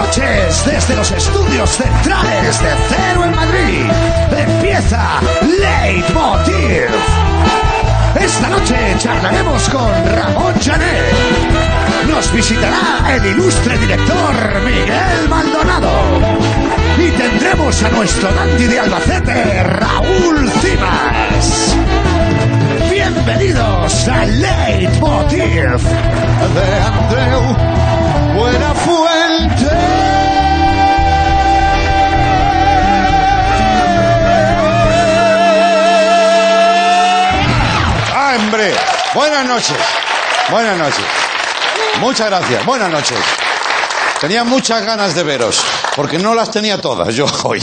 noches, desde los estudios centrales de Cero en Madrid, empieza Leitmotiv. Esta noche charlaremos con Ramón Janet. Nos visitará el ilustre director Miguel Maldonado. Y tendremos a nuestro dandy de Albacete, Raúl Cimas. Bienvenidos a Leitmotiv de Andreu Buenafuente. ¡Ah, hombre! Buenas noches. Buenas noches. Muchas gracias. Buenas noches. Tenía muchas ganas de veros, porque no las tenía todas yo hoy.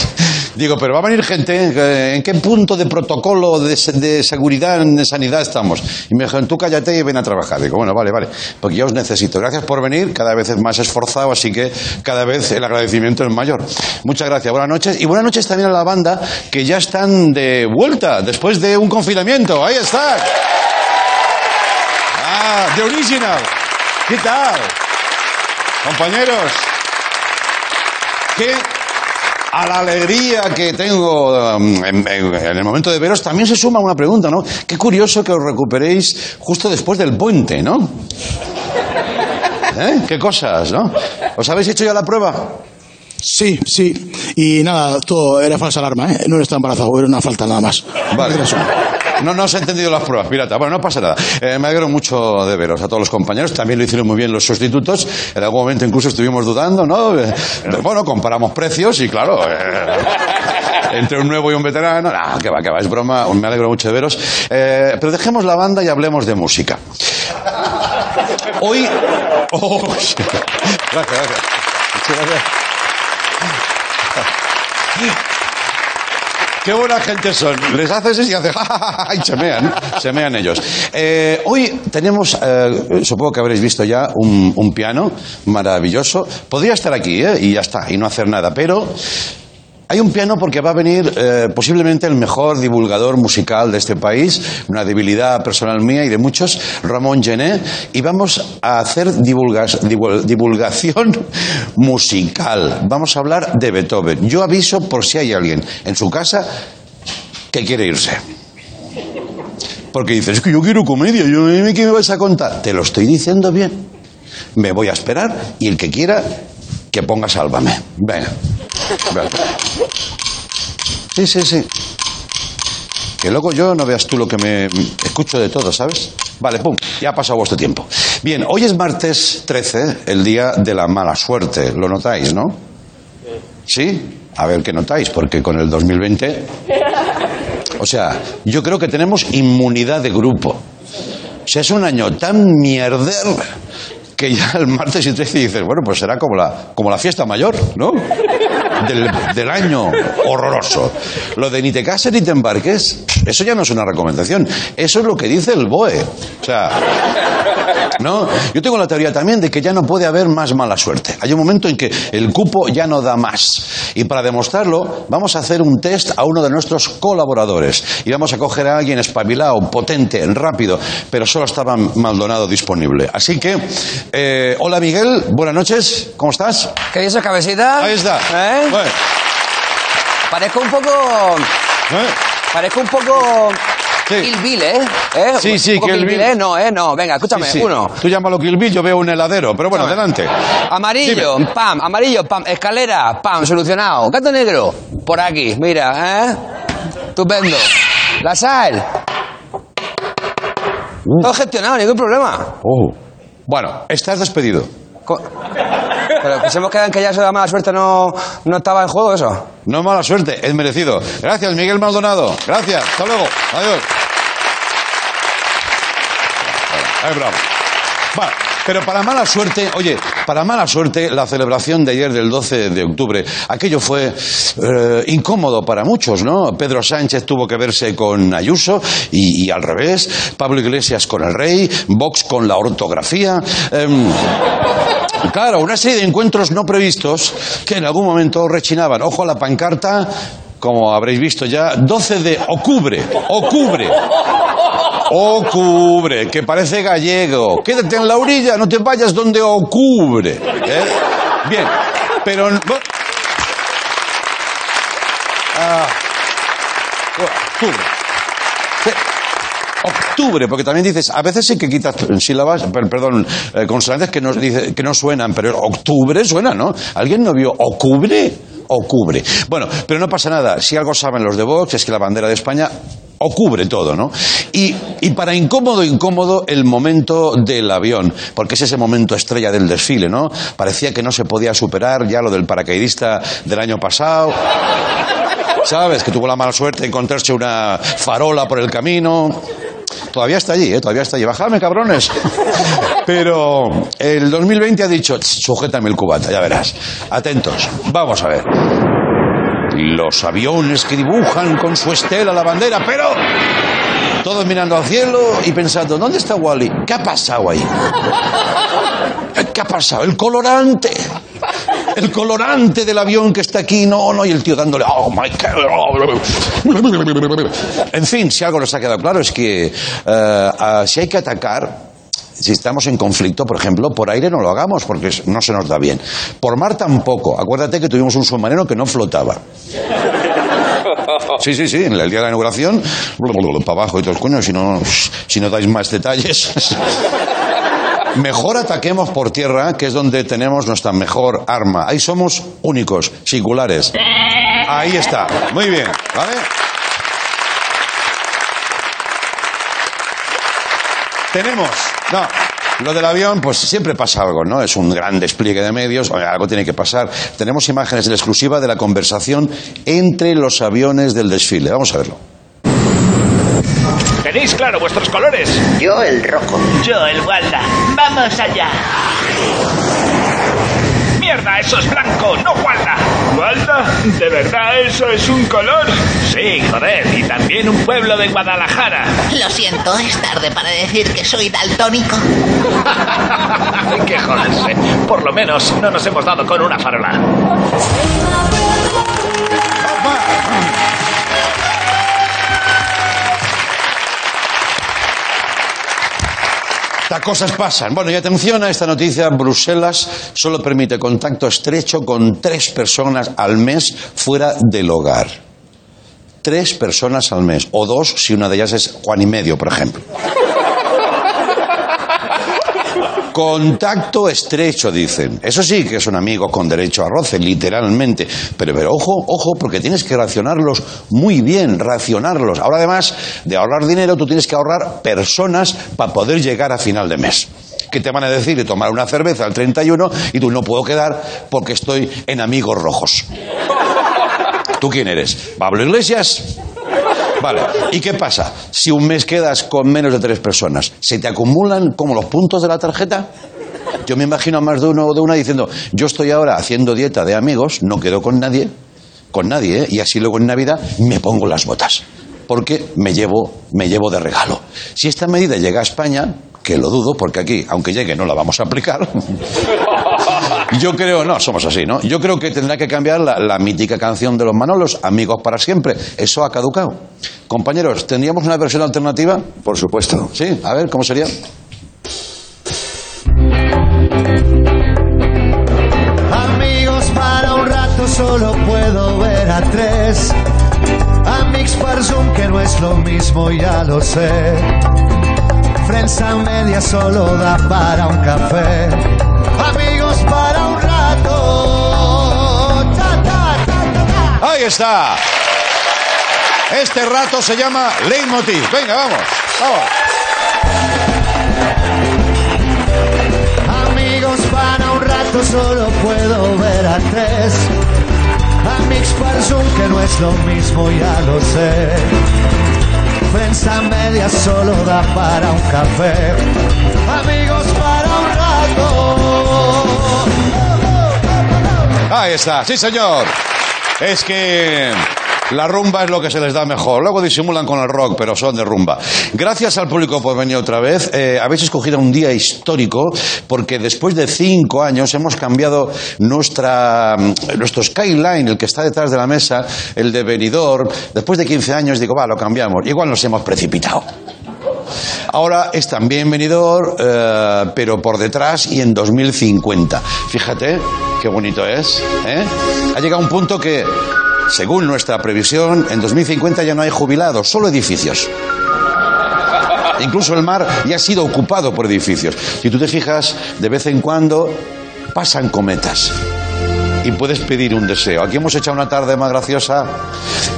Digo, pero va a venir gente, eh, ¿en qué punto de protocolo de, se- de seguridad, de sanidad estamos? Y me dijeron, tú cállate y ven a trabajar. Digo, bueno, vale, vale, porque yo os necesito. Gracias por venir, cada vez es más esforzado, así que cada vez el agradecimiento es mayor. Muchas gracias, buenas noches. Y buenas noches también a la banda, que ya están de vuelta después de un confinamiento. Ahí están. Ah, The Original. ¿Qué tal? Compañeros, que a la alegría que tengo um, en, el momento de veros también se suma una pregunta, ¿no? Qué curioso que os recuperéis justo después del puente, ¿no? ¿Eh? ¿Qué cosas, no? ¿Os habéis hecho ya la prueba? Sí, sí. Y nada, todo era falsa alarma, ¿eh? No está embarazado, era una falta nada más. Vale. No, no os he entendido las pruebas, pirata. Bueno, no pasa nada. Eh, me alegro mucho de veros a todos los compañeros. También lo hicieron muy bien los sustitutos. En algún momento incluso estuvimos dudando, ¿no? Eh, bueno, comparamos precios y claro. eh, entre un nuevo y un veterano. No, que va, que va, es broma. Me alegro mucho de veros. Eh, pero dejemos la banda y hablemos de música. Hoy. Oh, gracias, gracias. Muchas gracias. Qué buena gente son. Les haces eso y ja, y se mean, se mean ellos. Eh, hoy tenemos, eh, supongo que habréis visto ya, un, un piano maravilloso. Podría estar aquí, ¿eh? Y ya está, y no hacer nada, pero hay un piano porque va a venir eh, posiblemente el mejor divulgador musical de este país, una debilidad personal mía y de muchos, Ramón Gené, y vamos a hacer divulgas- divul- divulgación musical. Vamos a hablar de Beethoven. Yo aviso por si hay alguien en su casa que quiere irse. Porque dices, es que yo quiero comedia, yo, ¿qué me vais a contar? Te lo estoy diciendo bien. Me voy a esperar y el que quiera, que ponga sálvame. Venga. Sí, sí, sí. Que luego yo no veas tú lo que me escucho de todo, ¿sabes? Vale, pum, ya ha pasado vuestro tiempo. Bien, hoy es martes 13, el día de la mala suerte. ¿Lo notáis, no? ¿Sí? A ver qué notáis, porque con el 2020... O sea, yo creo que tenemos inmunidad de grupo. O sea, es un año tan mierder que ya el martes y 13 dices, bueno, pues será como la, como la fiesta mayor, ¿no? Del, del año horroroso. Lo de ni te cases ni te embarques, eso ya no es una recomendación. Eso es lo que dice el BOE. O sea, ¿no? Yo tengo la teoría también de que ya no puede haber más mala suerte. Hay un momento en que el cupo ya no da más. Y para demostrarlo, vamos a hacer un test a uno de nuestros colaboradores. Y vamos a coger a alguien espabilado, potente, rápido, pero solo estaba Maldonado disponible. Así que, eh, hola Miguel, buenas noches, ¿cómo estás? ¿Qué dices, cabecita? Ahí está. ¿Eh? Bueno, Parezco un poco... ¿eh? Parezco un poco... Sí. Kill Bill, ¿eh? ¿Eh? Sí, sí, Kill Bill. ¿eh? No, ¿eh? No, venga, escúchame, Sí, sí. uno. Tú llámalo Kill Bill, yo veo un heladero, pero bueno, adelante. Amarillo, Dime. pam, amarillo, pam, escalera, pam, solucionado. Gato negro, por aquí, mira, ¿eh? Estupendo. La sal. Todo gestionado, ningún problema. Oh. Bueno, estás despedido. Pero que se hemos quedado en que ya de la mala suerte no, no estaba en juego, eso. No mala suerte, es merecido. Gracias, Miguel Maldonado. Gracias. Hasta luego. Adiós. Ay, bravo. Pero para mala suerte, oye, para mala suerte, la celebración de ayer del 12 de octubre, aquello fue eh, incómodo para muchos, ¿no? Pedro Sánchez tuvo que verse con Ayuso y, y al revés, Pablo Iglesias con el rey, Vox con la ortografía. em, Claro, una serie de encuentros no previstos que en algún momento rechinaban. Ojo a la pancarta, como habréis visto ya, 12 de octubre, octubre. Octubre, que parece gallego. Quédate en la orilla, no te vayas donde octubre. ¿eh? Bien, Pero... Ah. Octubre, porque también dices, a veces sí que quitas sílabas, per- perdón, eh, consonantes que no, que no suenan, pero octubre suena, ¿no? ¿Alguien no vio octubre? Octubre. Bueno, pero no pasa nada. Si algo saben los de Vox es que la bandera de España ocubre todo, ¿no? Y, y para incómodo, incómodo, el momento del avión, porque es ese momento estrella del desfile, ¿no? Parecía que no se podía superar ya lo del paracaidista del año pasado. ¿Sabes? Que tuvo la mala suerte de encontrarse una farola por el camino. Todavía está allí, ¿eh? Todavía está allí. Bajadme, cabrones. Pero el 2020 ha dicho, "Ch, sujétame el cubata, ya verás. Atentos. Vamos a ver. Los aviones que dibujan con su estela la bandera, pero... Todos mirando al cielo y pensando, ¿dónde está Wally? ¿Qué ha pasado ahí? ¿Qué ha pasado? El colorante. El colorante del avión que está aquí, no, no, y el tío dándole, oh my God. En fin, si algo nos ha quedado claro es que eh, si hay que atacar, si estamos en conflicto, por ejemplo, por aire no lo hagamos porque no se nos da bien. Por mar tampoco. Acuérdate que tuvimos un submarino que no flotaba. Sí, sí, sí, en el día de la inauguración, para abajo y todos coños, si no, si no dais más detalles. Mejor ataquemos por tierra, que es donde tenemos nuestra mejor arma. Ahí somos únicos, singulares. Ahí está. Muy bien, ¿vale? Tenemos. No. Lo del avión, pues siempre pasa algo, ¿no? Es un gran despliegue de medios, algo tiene que pasar. Tenemos imágenes en exclusiva de la conversación entre los aviones del desfile. Vamos a verlo. ¿Tenéis claro vuestros colores? Yo el rojo. Yo el Walda. Vamos allá. ¡Mierda! Eso es blanco, no Walda. ¿Walda? ¿De verdad eso es un color? Sí, joder. Y también un pueblo de Guadalajara. Lo siento, es tarde para decir que soy daltónico. Hay que joderse. Por lo menos no nos hemos dado con una farola. Estas cosas pasan. Bueno, y atención a esta noticia. Bruselas solo permite contacto estrecho con tres personas al mes fuera del hogar. Tres personas al mes. O dos si una de ellas es Juan y medio, por ejemplo. Contacto estrecho, dicen. Eso sí que es un amigo con derecho a roce, literalmente. Pero, pero ojo, ojo, porque tienes que racionarlos muy bien, racionarlos. Ahora, además de ahorrar dinero, tú tienes que ahorrar personas para poder llegar a final de mes. ¿Qué te van a decir de tomar una cerveza al 31 y tú no puedo quedar porque estoy en amigos rojos? ¿Tú quién eres? ¿Pablo Iglesias? Vale, ¿y qué pasa? Si un mes quedas con menos de tres personas, ¿se te acumulan como los puntos de la tarjeta? Yo me imagino a más de uno o de una diciendo, yo estoy ahora haciendo dieta de amigos, no quedo con nadie, con nadie, ¿eh? y así luego en Navidad me pongo las botas, porque me llevo, me llevo de regalo. Si esta medida llega a España, que lo dudo, porque aquí, aunque llegue, no la vamos a aplicar. Yo creo, no, somos así, ¿no? Yo creo que tendrá que cambiar la, la mítica canción de los Manolos, Amigos para siempre. Eso ha caducado. Compañeros, ¿tendríamos una versión alternativa? Por supuesto. Sí, a ver, ¿cómo sería? Amigos, para un rato solo puedo ver a tres. Amigos per Zoom, que no es lo mismo, ya lo sé. Friends a media solo da para un café. Amigos, para un rato. Ta, ta, ta, ta, ta. Ahí está. Este rato se llama Leitmotiv. Venga, vamos, vamos. Amigos, para un rato solo puedo ver a tres. Amigos per Zoom, que no es lo mismo, ya lo sé. Friends a media solo da para un café. Amigos, para un rato. Ahí está, sí señor. Es que la rumba es lo que se les da mejor. Luego disimulan con el rock, pero son de rumba. Gracias al público por venir otra vez. Eh, habéis escogido un día histórico porque después de cinco años hemos cambiado nuestra, nuestro skyline, el que está detrás de la mesa, el de venidor. Después de 15 años digo, va, lo cambiamos. Igual nos hemos precipitado. Ahora es también venidor, eh, pero por detrás y en 2050. Fíjate qué bonito es. ¿eh? Ha llegado un punto que, según nuestra previsión, en 2050 ya no hay jubilados, solo edificios. Incluso el mar ya ha sido ocupado por edificios. Si tú te fijas, de vez en cuando pasan cometas y puedes pedir un deseo. Aquí hemos echado una tarde más graciosa.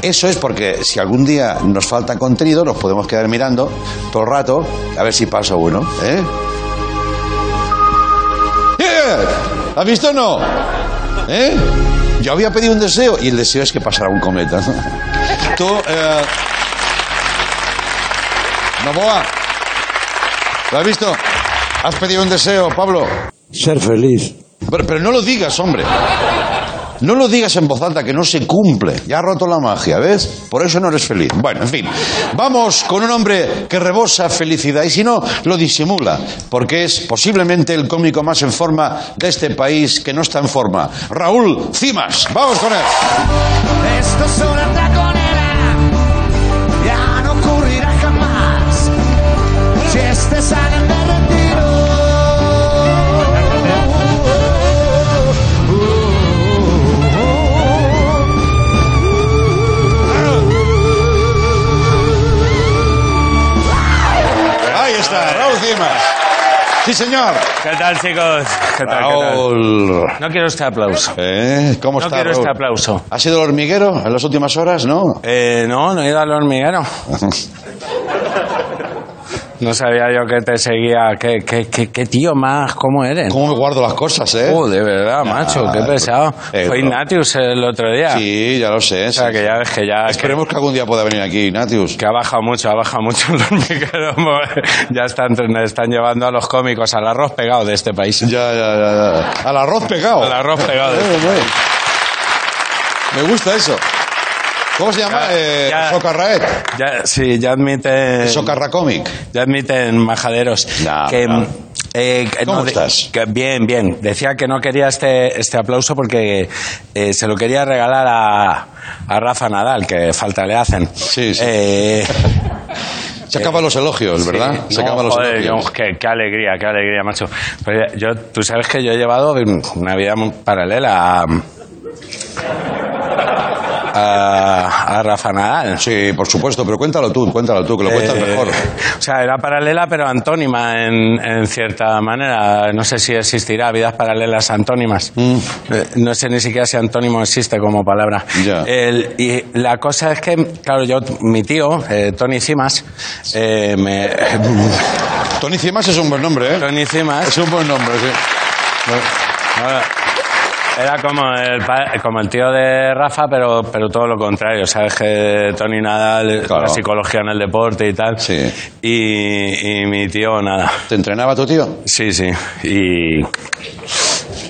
Eso es porque si algún día nos falta contenido, nos podemos quedar mirando todo el rato a ver si pasa uno. ¿eh? ¡Eh! ¿Has visto o no? ¿Eh? Yo había pedido un deseo y el deseo es que pasara un cometa. Tú, eh... Novoa, ¿lo has visto? ¿Has pedido un deseo, Pablo? Ser feliz. Pero, pero no lo digas, hombre. No lo digas en voz alta, que no se cumple. Ya ha roto la magia, ¿ves? Por eso no eres feliz. Bueno, en fin. Vamos con un hombre que rebosa felicidad y si no, lo disimula. Porque es posiblemente el cómico más en forma de este país que no está en forma. Raúl Cimas. Vamos con él. Esto es una ya no ocurrirá jamás. Si este salen Sí, señor. ¿Qué tal, chicos? ¿Qué tal, qué tal? Raúl. No quiero este aplauso. ¿Eh? ¿Cómo No está, quiero Raúl? este aplauso. ¿Ha sido el hormiguero en las últimas horas? No. Eh, no, no he ido al hormiguero. No sabía yo que te seguía. ¿Qué, qué, qué, qué tío más? ¿Cómo eres? ¿Cómo me guardo las cosas, eh? Oh, de verdad, macho, qué pesado. eh, Fue bro. Ignatius el otro día. Sí, ya lo sé. O sea, sí. que ya ves que ya... Esperemos que algún día pueda venir aquí, Natius. Que ha bajado mucho, ha bajado mucho el hormiguero. ya están, están llevando a los cómicos al arroz pegado de este país. Ya, ya, ya, ya. Al arroz pegado. Al arroz pegado. Eh, eh. Me gusta eso. ¿Cómo se llama? Ya, eh, ya. Socarraet. Ya, sí, ya admiten... Socarra Comic. Ya admiten majaderos. No, que, no. eh, que ¿Cómo de- estás? que bien, bien. Decía que no quería este, este aplauso porque eh, se lo quería regalar a, a Rafa Nadal, que falta le hacen. Sí, sí. Eh, Se acaban los elogios, ¿verdad? sí, Se no, acaban los joder, elogios. yo- qué, qué alegría, qué alegría, macho. Pero yo, tú sabes que yo he llevado una vida paralela a, a, a Rafa Nadal. Sí, por supuesto, pero cuéntalo tú, cuéntalo tú, que lo cuentas Eh, mejor. O sea, era paralela pero antónima en, en cierta manera. No sé si existirá vidas paralelas antónimas. Eh, No sé ni siquiera si antónimo existe como palabra. El- y la cosa es que, claro, yo, mi tío, eh, Tony Cimas, eh, me... Tony Cimas es un buen nombre, ¿eh? Tony Cimas... Es un buen nombre, sí. Ahora, Era como el, pa- como el tío de Rafa, pero, pero todo lo contrario. Sabes que Tony Nadal, Claro. la psicología en el deporte y tal. Sí. Y, y mi tío, nada. ¿Te entrenaba tu tío? Sí, sí. Y.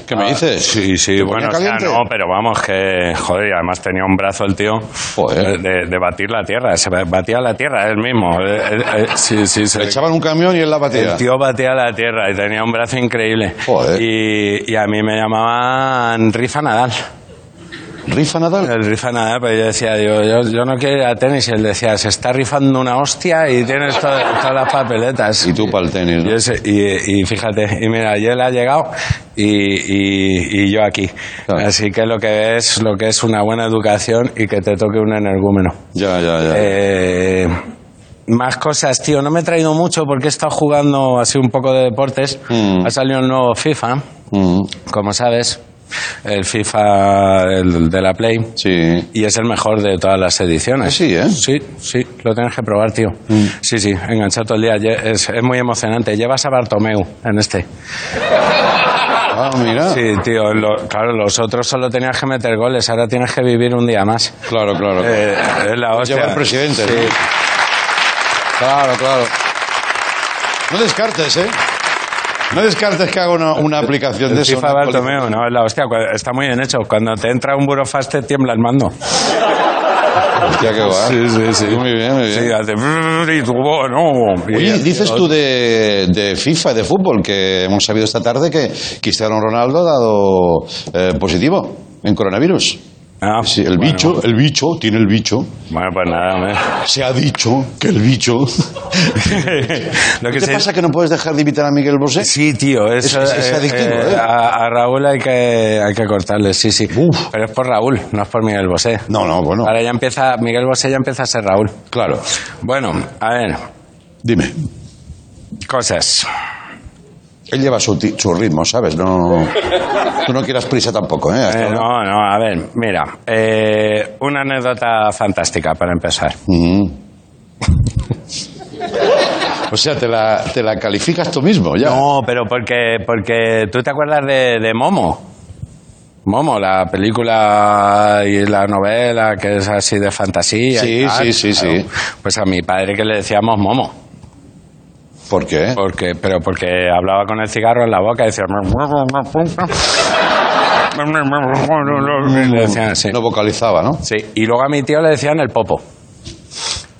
¿Qué me dices? Sí, sí. ¿Te Bueno, o sea, caliente? no, pero vamos, que. Joder, y además tenía un brazo el tío. Joder. De, de batir la tierra. Se batía la tierra él mismo. Eh, eh, eh, sí, sí. Se Le le- echaban un camión y él la batía. el tío batía la tierra y tenía un brazo increíble. Joder. Y, y a mí me llamaban Rifa Nadal. ¿Rifa Nadal? El Rifa Nadal, pero yo decía, digo, yo, yo no quiero ir a tenis. Y él decía, se está rifando una hostia y tienes to- todas las papeletas. Y tú para el tenis, Y, ¿no? ese- y- y fíjate, y mira, y él ha llegado y, y- y yo aquí. Claro. Así que lo que es lo que es una buena educación y que te toque un energúmeno. Ya, ya, ya. Eh, más cosas, tío. No me he traído mucho porque he estado jugando así un poco de deportes. Mm. Ha salido un nuevo FIFA, Mm, como sabes. El FIFA el de la Play. sí. Y es el mejor de todas las ediciones. Sí, ¿eh? Sí, sí, lo tienes que probar, tío. Sí, sí, enganchado todo el día. Es, es muy emocionante. Llevas a Bartomeu en este. Ah, mira. Sí, tío. lo- claro, los otros solo tenías que meter goles. Ahora tienes que vivir un día más. Claro, claro. Eh, es la hostia. Lleva el presidente. Sí. ¿no? Claro, claro. No descartes, ¿eh? No descartes que haga una, una aplicación de El eso. FIFA una Bartomeu, no, la hostia. cu- Está muy bien hecho. Cuando te entra un burofax te tiembla el mando. Hostia, qué guay. Sí, sí, sí. Muy bien, muy bien. Sí, hace y tú, no. Oye, dices tú de, de FIFA, de fútbol, que hemos sabido esta tarde que Cristiano Ronaldo ha dado eh, positivo en coronavirus. Ah, Sí, el bueno. bicho, el bicho, tiene el bicho. Bueno, pues nada, hombre. Se ha dicho que el bicho. Lo ¿Qué que te se- pasa que no puedes dejar de imitar a Miguel Bosé? Sí, tío, eso Es- es adictivo, ¿eh? A, a Raúl hay que, hay que cortarle, sí, sí. Uf. Pero es por Raúl, no es por Miguel Bosé. No, no, bueno. Ahora ya empieza, Miguel Bosé ya empieza a ser Raúl. Claro. Bueno, a ver, Dime. cosas. Él lleva su, su ritmo, ¿sabes? No, tú no quieras prisa tampoco, ¿eh? Eh, no, no, a ver, mira, eh, una anécdota fantástica para empezar. Mm. O sea, te la, te la calificas tú mismo, ya. No, pero porque, porque tú te acuerdas de, de Momo. Momo, la película y la novela que es así de fantasía. y Sí, tal. sí, sí, sí. Pues a mi padre que le decíamos Momo. ¿Por qué? Porque, pero porque hablaba con el cigarro en la boca y decía. Y le decían así. No vocalizaba, ¿no? Sí, y luego a mi tío le decían el popo.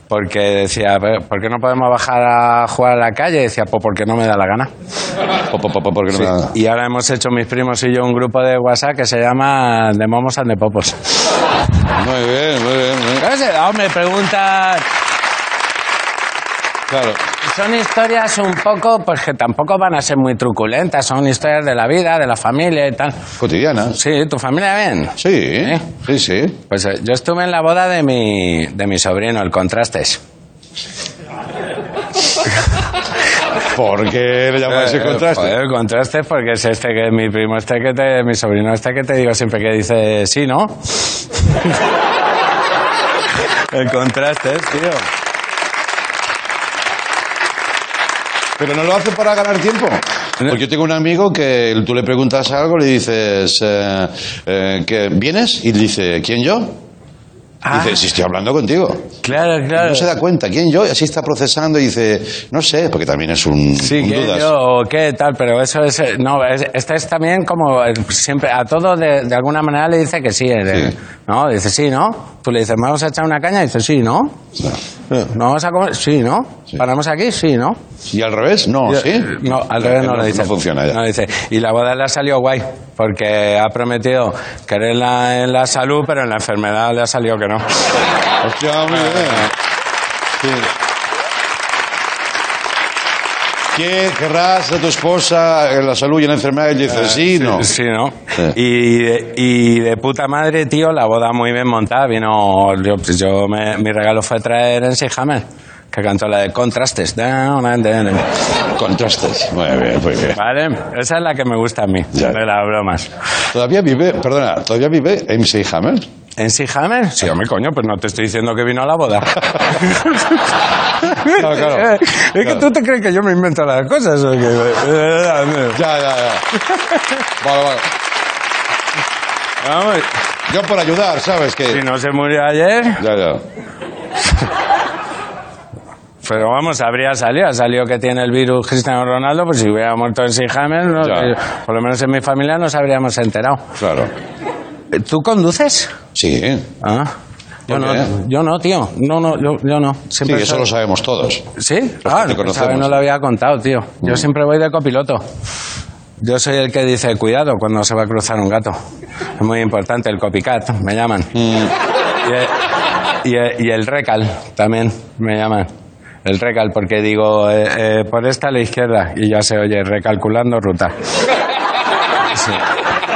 Porque decía, ¿por qué no podemos bajar a jugar a la calle? Y decía, pues porque no me da la gana. Po, po, po, po, porque no Sí, me da- Y ahora hemos hecho mis primos y yo un grupo de WhatsApp que se llama De Momos and de Popos. Muy bien, muy bien, muy bien. Claro, ah, me preguntan... Claro. Son historias un poco, pues que tampoco van a ser muy truculentas, son historias de la vida, de la familia y tal. Cotidiana. Sí, ¿tu familia bien? Sí, sí, sí. Pues eh, yo estuve en la boda de mi, de mi sobrino, el Contrastes. ¿Por qué le llamas ese Eh, contraste? joder, el contraste porque es este que mi primo este que te, mi sobrino este que te digo siempre que dice sí, ¿no? el contraste, tío. Pero no lo hace para ganar tiempo. Porque yo tengo un amigo que tú le preguntas algo, le dices, eh, eh, que ¿vienes? Y dice, ¿quién yo? Ah. Dice, si estoy hablando contigo. Claro, claro. No se da cuenta, ¿quién yo? Y así está procesando y dice, no sé, porque también es un, Sí, un que dudas. yo, o qué tal, pero eso es. eh, No, es, este es también como. Siempre, a todo de, de alguna manera le dice que sí. Sí. ¿No? Dice sí, ¿no? Tú le dices, ¿vamos a echar una caña? Y dice sí, ¿no? ¿No vamos a comer? Sí, ¿no? ¿Paramos aquí? Sí, ¿no? ¿Y al revés? No, Yo- ¿sí? No, al revés no, lo dice. No funciona ya. No dice. Y la boda le ha salido guay, porque ha prometido quererla en la salud, pero en la enfermedad le ha salido que no. Hostia, muy bien. Sí. ¿Qué querrás de tu esposa en la salud y en la enfermedad? Y dice, sí, no. Sí, ¿no? Sí. Y, de, y de puta madre, tío, la boda muy bien montada. Vino, yo, pues yo me- mi regalo fue traer en Hammer, que cantó la de Contrastes. Down and then. Contrastes. Muy bien, muy bien. Vale, esa es la que me gusta a mí, Ya. de las bromas. ¿Todavía vive, perdona, todavía vive MC Hammer? ¿En Hammer? Sí, hombre, coño, pues no te estoy diciendo que vino a la boda. Claro, claro. Es que Claro. tú te crees que yo me invento las cosas. ¿o qué? Ya, ya, ya. Vale, vale. Vamos, Yo por ayudar, ¿sabes? si Que... no se murió ayer, Ya, ya. pero vamos, habría salido. Ha salido que tiene el virus Cristiano Ronaldo, pues si hubiera muerto en Hammer, no- por lo menos en mi familia nos habríamos enterado. Claro. ¿Tú conduces? Sí. Ah. Yo ¿Por no, yo no, tío. No, no, yo, yo no. Sí, eso soy- lo sabemos todos. ¿Sí? Ah, no, lo había contado, tío. Yo Mm. siempre voy de copiloto. Yo soy el que dice cuidado cuando se va a cruzar un gato. Es muy importante, el copycat, me llaman. Mm. Y, el, y el- y el recal también me llaman. El recal, porque digo, eh, eh, por esta a la izquierda, y ya se oye, recalculando ruta. Sí.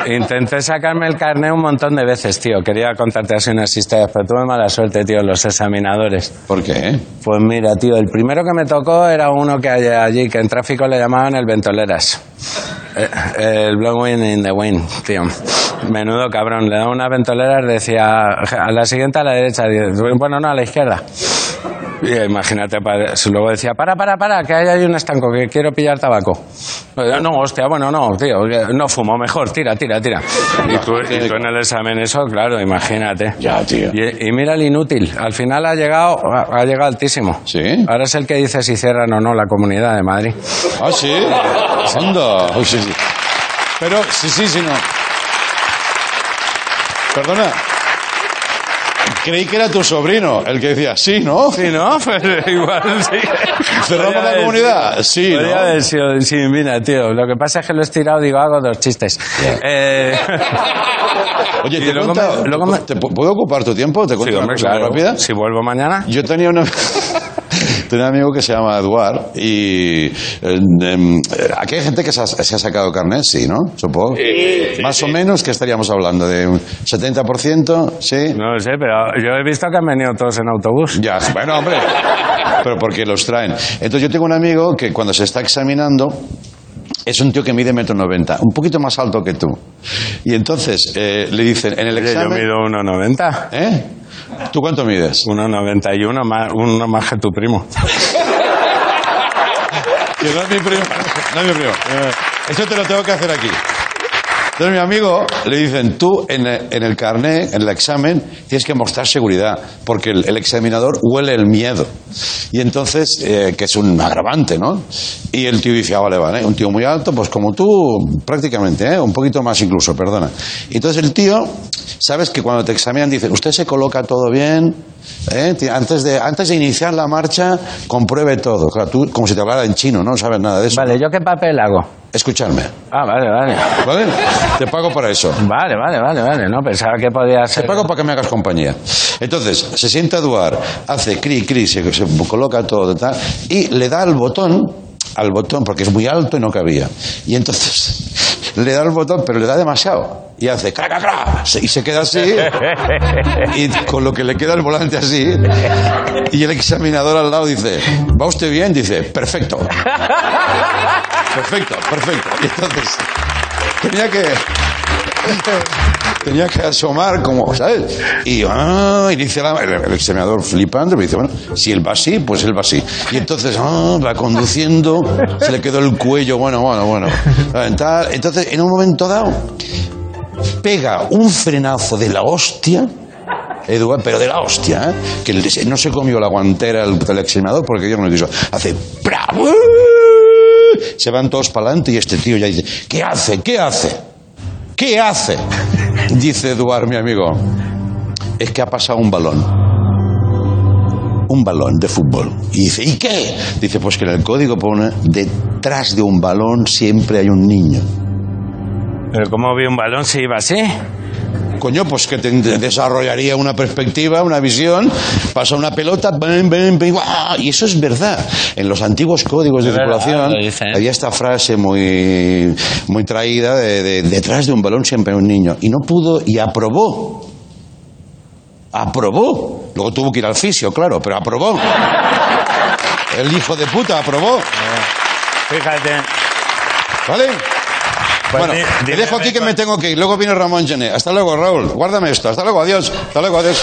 Intenté sacarme el carné un montón de veces, tío. Quería contarte así unas historias, pero tuve mala suerte, tío, los examinadores. ¿Por qué? Pues mira, tío, el primero que me tocó era uno que hay allí, que en tráfico le llamaban el ventoleras. Eh, El blowing in the wind, tío. Menudo cabrón. Le daba una ventolera decía, a la siguiente a la derecha. Bueno, no, a la izquierda. Y imagínate, luego decía, para, para, para, que ahí hay un estanco, que quiero pillar tabaco. No, hostia, bueno, no, tío, no fumo, mejor, tira, tira, tira. Y tú, y tú en el examen eso, claro, imagínate. Ya, tío. Y, y mira el inútil, al final ha llegado, ha, llegado altísimo. ¿Sí? Ahora es el que dice si cierran o no la comunidad de Madrid. Ah, sí. Anda. Uy, sí, sí. Pero, sí, sí, sí, no. Perdona. Creí que era tu sobrino el que decía, sí, ¿no? Sí, ¿no? Pues igual sí. ¿Cerramos Podría la haber comunidad? sido- Sí, podría ¿no? haber sido- sí, mira, tío. Lo que pasa es que lo he estirado, digo, hago dos chistes. Eh, Oye, Y te, luego cuento- me- luego me- ¿te pu- ¿puedo ocupar tu tiempo? ¿Te sí, cuento una hombre, cosa muy claro. rápida? Si vuelvo mañana. Yo tenía una... Tenía un amigo que se llama Eduard y eh, em, aquí hay gente que se ha, se ha sacado carnet, sí, ¿no? Supongo. Más o menos, ¿qué estaríamos hablando? ¿De un 70%? ¿Sí? No lo sé, pero yo he visto que han venido todos en autobús. Ya, bueno, hombre. Pero porque los traen. Entonces yo tengo un amigo que cuando se está examinando es un tío que mide metro noventa, un poquito más alto que tú. Y entonces eh, le dicen en el Oye, yo examen... mido 1,90. ¿Eh? ¿Tú cuánto mides? 1,91, más, uno más que tu primo. Que no es mi primo. No es mi primo. Eso te lo tengo que hacer aquí. Entonces mi amigo le dicen, tú en el, carnet, en el examen, tienes que mostrar seguridad, porque el, examinador huele el miedo. Y entonces, eh, que es un agravante, ¿no? Y el tío dice, ah, vale, vale, un tío muy alto, pues como tú, prácticamente, ¿eh? un poquito más incluso, perdona. Y entonces el tío, sabes que cuando te examinan dicen, usted se coloca todo bien, ¿eh? Antes, de, antes de iniciar la marcha, compruebe todo. Claro, tú, como si te hablara en chino, ¿no? Sabes nada de eso. Vale, ¿yo qué papel hago? Escucharme, Ah, vale, vale. ¿vale? Te pago para eso. Vale, vale, vale, vale. No, pensaba que podía Te ser... pago para que me hagas compañía. Entonces, se sienta Eduard, hace cri, cri, se, se coloca todo tal, y le da al botón, al botón, porque es muy alto y no cabía. Y entonces le da el botón, pero le da demasiado. Y hace cra, cra, cra, se- y se queda así, y con lo que le queda el volante así, y el examinador al lado dice, ¿va usted bien? Dice, perfecto. Perfecto, perfecto. Y entonces, tenía que... Tenía que asomar como, ¿sabes? Y, ah, y dice el, el examinador flipando, me dice, bueno, si él va así, pues él va así. Y entonces, ah, va conduciendo, se le quedó el cuello, bueno, bueno, bueno. Entonces, en un momento dado, pega un frenazo de la hostia, Eduardo, pero de la hostia, ¿eh? que no se comió la guantera el, el examinador porque yo no lo hizo. Hace, ¡bravo! Se van todos para adelante y este tío ya dice, ¿qué hace? ¿Qué hace? ¿Qué hace? Dice Eduard, mi amigo. Es que ha pasado un balón. Un balón de fútbol. Y dice, ¿y qué? Dice, pues que en el código pone, detrás de un balón siempre hay un niño. Pero ¿cómo vi un balón si iba así? Coño, pues que te desarrollaría una perspectiva, una visión, pasa una pelota, y eso es verdad. En los antiguos códigos de circulación dicen. había esta frase muy, muy traída de, de, detrás de un balón siempre hay un niño. Y no pudo, y aprobó. Aprobó. Luego tuvo que ir al fisio, claro, pero aprobó. El hijo de puta aprobó. Fíjate. ¿Vale? Bueno, te dejo aquí que me tengo que ir. Luego viene Ramón Gené. Hasta luego, Raúl. Guárdame esto. Hasta luego, adiós. Hasta luego, adiós.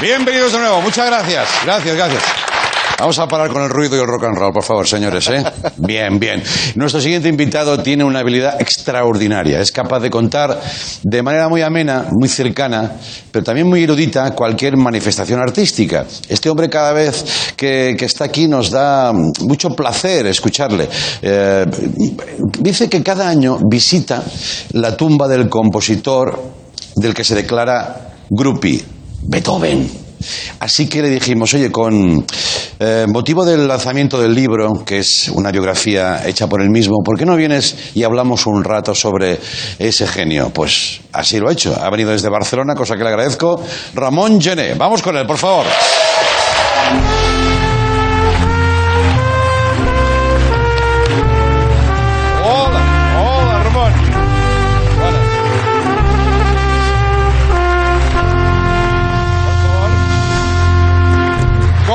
Bienvenidos de nuevo. Muchas gracias. Gracias, gracias. Vamos a parar con el ruido y el rock and roll, por favor, señores. ¿eh? Bien, bien. Nuestro siguiente invitado tiene una habilidad extraordinaria. Es capaz de contar de manera muy amena, muy cercana, pero también muy erudita cualquier manifestación artística. Este hombre cada vez que, que está aquí nos da mucho placer escucharle. Eh, dice que cada año visita la tumba del compositor del que se declara groupie, Beethoven. Así que le dijimos, oye, con eh, motivo del lanzamiento del libro, que es una biografía hecha por él mismo, ¿por qué no vienes y hablamos un rato sobre ese genio? Pues así lo ha hecho. Ha venido desde Barcelona, cosa que le agradezco. Ramón Gené. Vamos con él, por favor.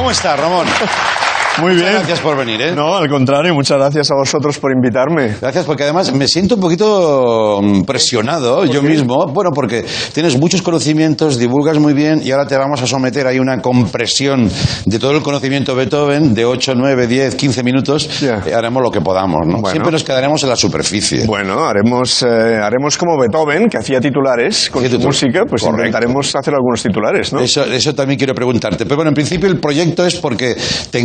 ¿Cómo está, Ramón? Muy Muchas bien. gracias por venir, ¿eh? No, al contrario, muchas gracias a vosotros por invitarme. Gracias, porque además me siento un poquito mm, presionado yo mismo. Bueno, porque tienes muchos conocimientos, divulgas muy bien y ahora te vamos a someter ahí una compresión de todo el conocimiento Beethoven de 8, 9, 10, 15 minutos. Ya. Y haremos lo que podamos, ¿no? Bueno. Siempre nos quedaremos en la superficie. Bueno, haremos, eh, haremos como Beethoven, que hacía titulares con su música, pues Correcto. intentaremos hacer algunos titulares, ¿no? Eso, eso también quiero preguntarte. Pero bueno, en principio el proyecto es porque te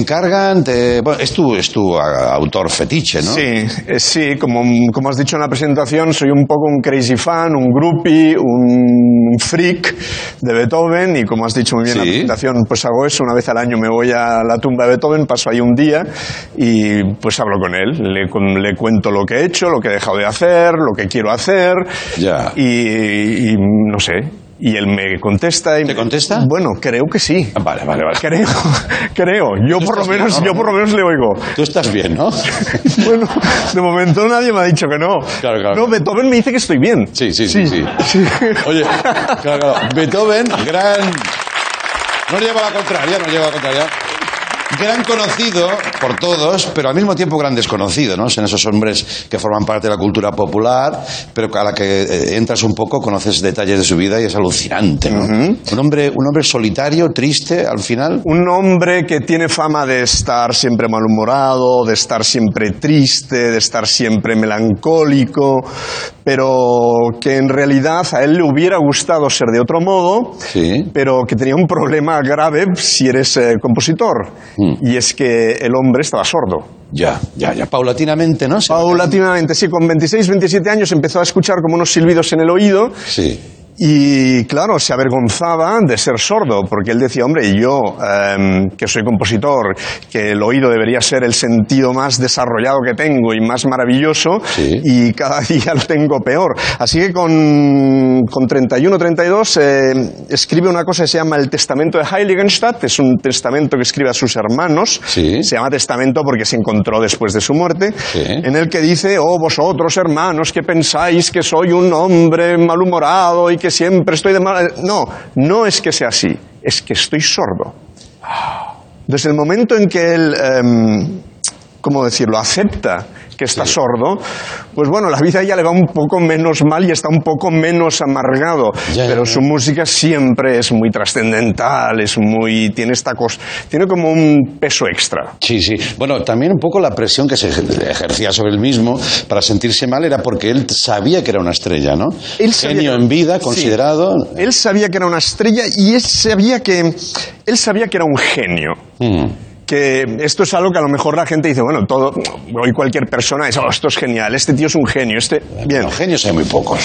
te- bueno, es tu, es tu a- autor fetiche, ¿no? Sí, eh, sí, como, como has dicho en la presentación, soy un poco un crazy fan, un groupie, un freak de Beethoven y como has dicho muy bien en la presentación, pues hago eso, una vez al año me voy a la tumba de Beethoven, paso ahí un día y pues hablo con él, le, con- le cuento lo que he hecho, lo que he dejado de hacer, lo que quiero hacer Ya. y, y no sé, y él me contesta y ¿Te me- contesta? Bueno, creo que sí. Ah, Vale, vale, vale. Creo, creo. Yo por lo bien, menos, ¿no? yo por lo menos le oigo. Tú estás bien, ¿no? Bueno, de momento nadie me ha dicho que no. Claro, claro. No, Beethoven me dice que estoy bien. Sí, sí, sí, sí. Oye, claro, claro. Beethoven, gran. No lleva la contraria, no lleva la contraria. Gran conocido por todos, pero al mismo tiempo gran desconocido, ¿no? Son esos hombres que forman parte de la cultura popular, pero a la que eh, entras un poco, conoces detalles de su vida y es alucinante, ¿no? un, hombre, un hombre solitario, triste, al final. Un hombre que tiene fama de estar siempre malhumorado, de estar siempre triste, de estar siempre melancólico, pero que en realidad a él le hubiera gustado ser de otro modo, Sí. pero que tenía un problema grave si eres eh, compositor. Y es que el hombre estaba sordo. Ya, ya, ya. Paulatinamente, ¿no? Paulatinamente, sí, con 26, 27 años empezó a escuchar como unos silbidos en el oído Sí. Y claro, se avergonzaba de ser sordo, porque él decía, hombre, yo, em, que soy compositor, que el oído debería ser el sentido más desarrollado que tengo y más maravilloso, Sí. y cada día lo tengo peor. Así que con, con 31, 32, eh, escribe una cosa que se llama el Testamento de Heiligenstadt, es un testamento que escribe a sus hermanos, Sí. se llama testamento porque se encontró después de su muerte, Sí. en el que dice, oh vosotros hermanos que pensáis que soy un hombre malhumorado y que siempre estoy de mal... No, no es que sea así, es que estoy sordo. Desde el momento en que él, em, ¿cómo decirlo?, acepta que está sordo, pues bueno, la vida ya le va un poco menos mal y está un poco menos amargado. Ya, pero ya. su música siempre es muy trascendental, es muy... tiene esta cosa... tiene como un peso extra. Sí, sí. Bueno, también un poco la presión que se ejercía sobre él mismo para sentirse mal era porque él sabía que era una estrella, ¿no? Él sabía Genio que- en vida, Sí. considerado. Él sabía que era una estrella y él sabía que, él sabía que era un genio. Mm. Que esto es algo que a lo mejor la gente dice, bueno, todo, hoy cualquier persona dice, oh, esto es genial, este tío es un genio, este... Bien, Los genios hay muy pocos.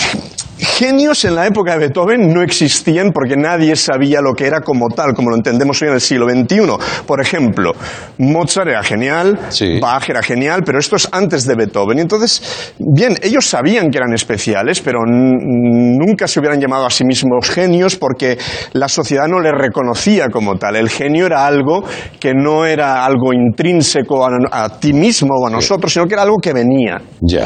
Genios en la época de Beethoven no existían porque nadie sabía lo que era como tal, como lo entendemos hoy en el siglo XXI. Por ejemplo, Mozart era genial, Sí. Bach era genial, pero esto es antes de Beethoven. Y entonces, bien, ellos sabían que eran especiales, pero nunca se hubieran llamado a sí mismos genios porque la sociedad no les reconocía como tal. El genio era algo que no era algo intrínseco a, a ti mismo o a nosotros, sino que era algo que venía.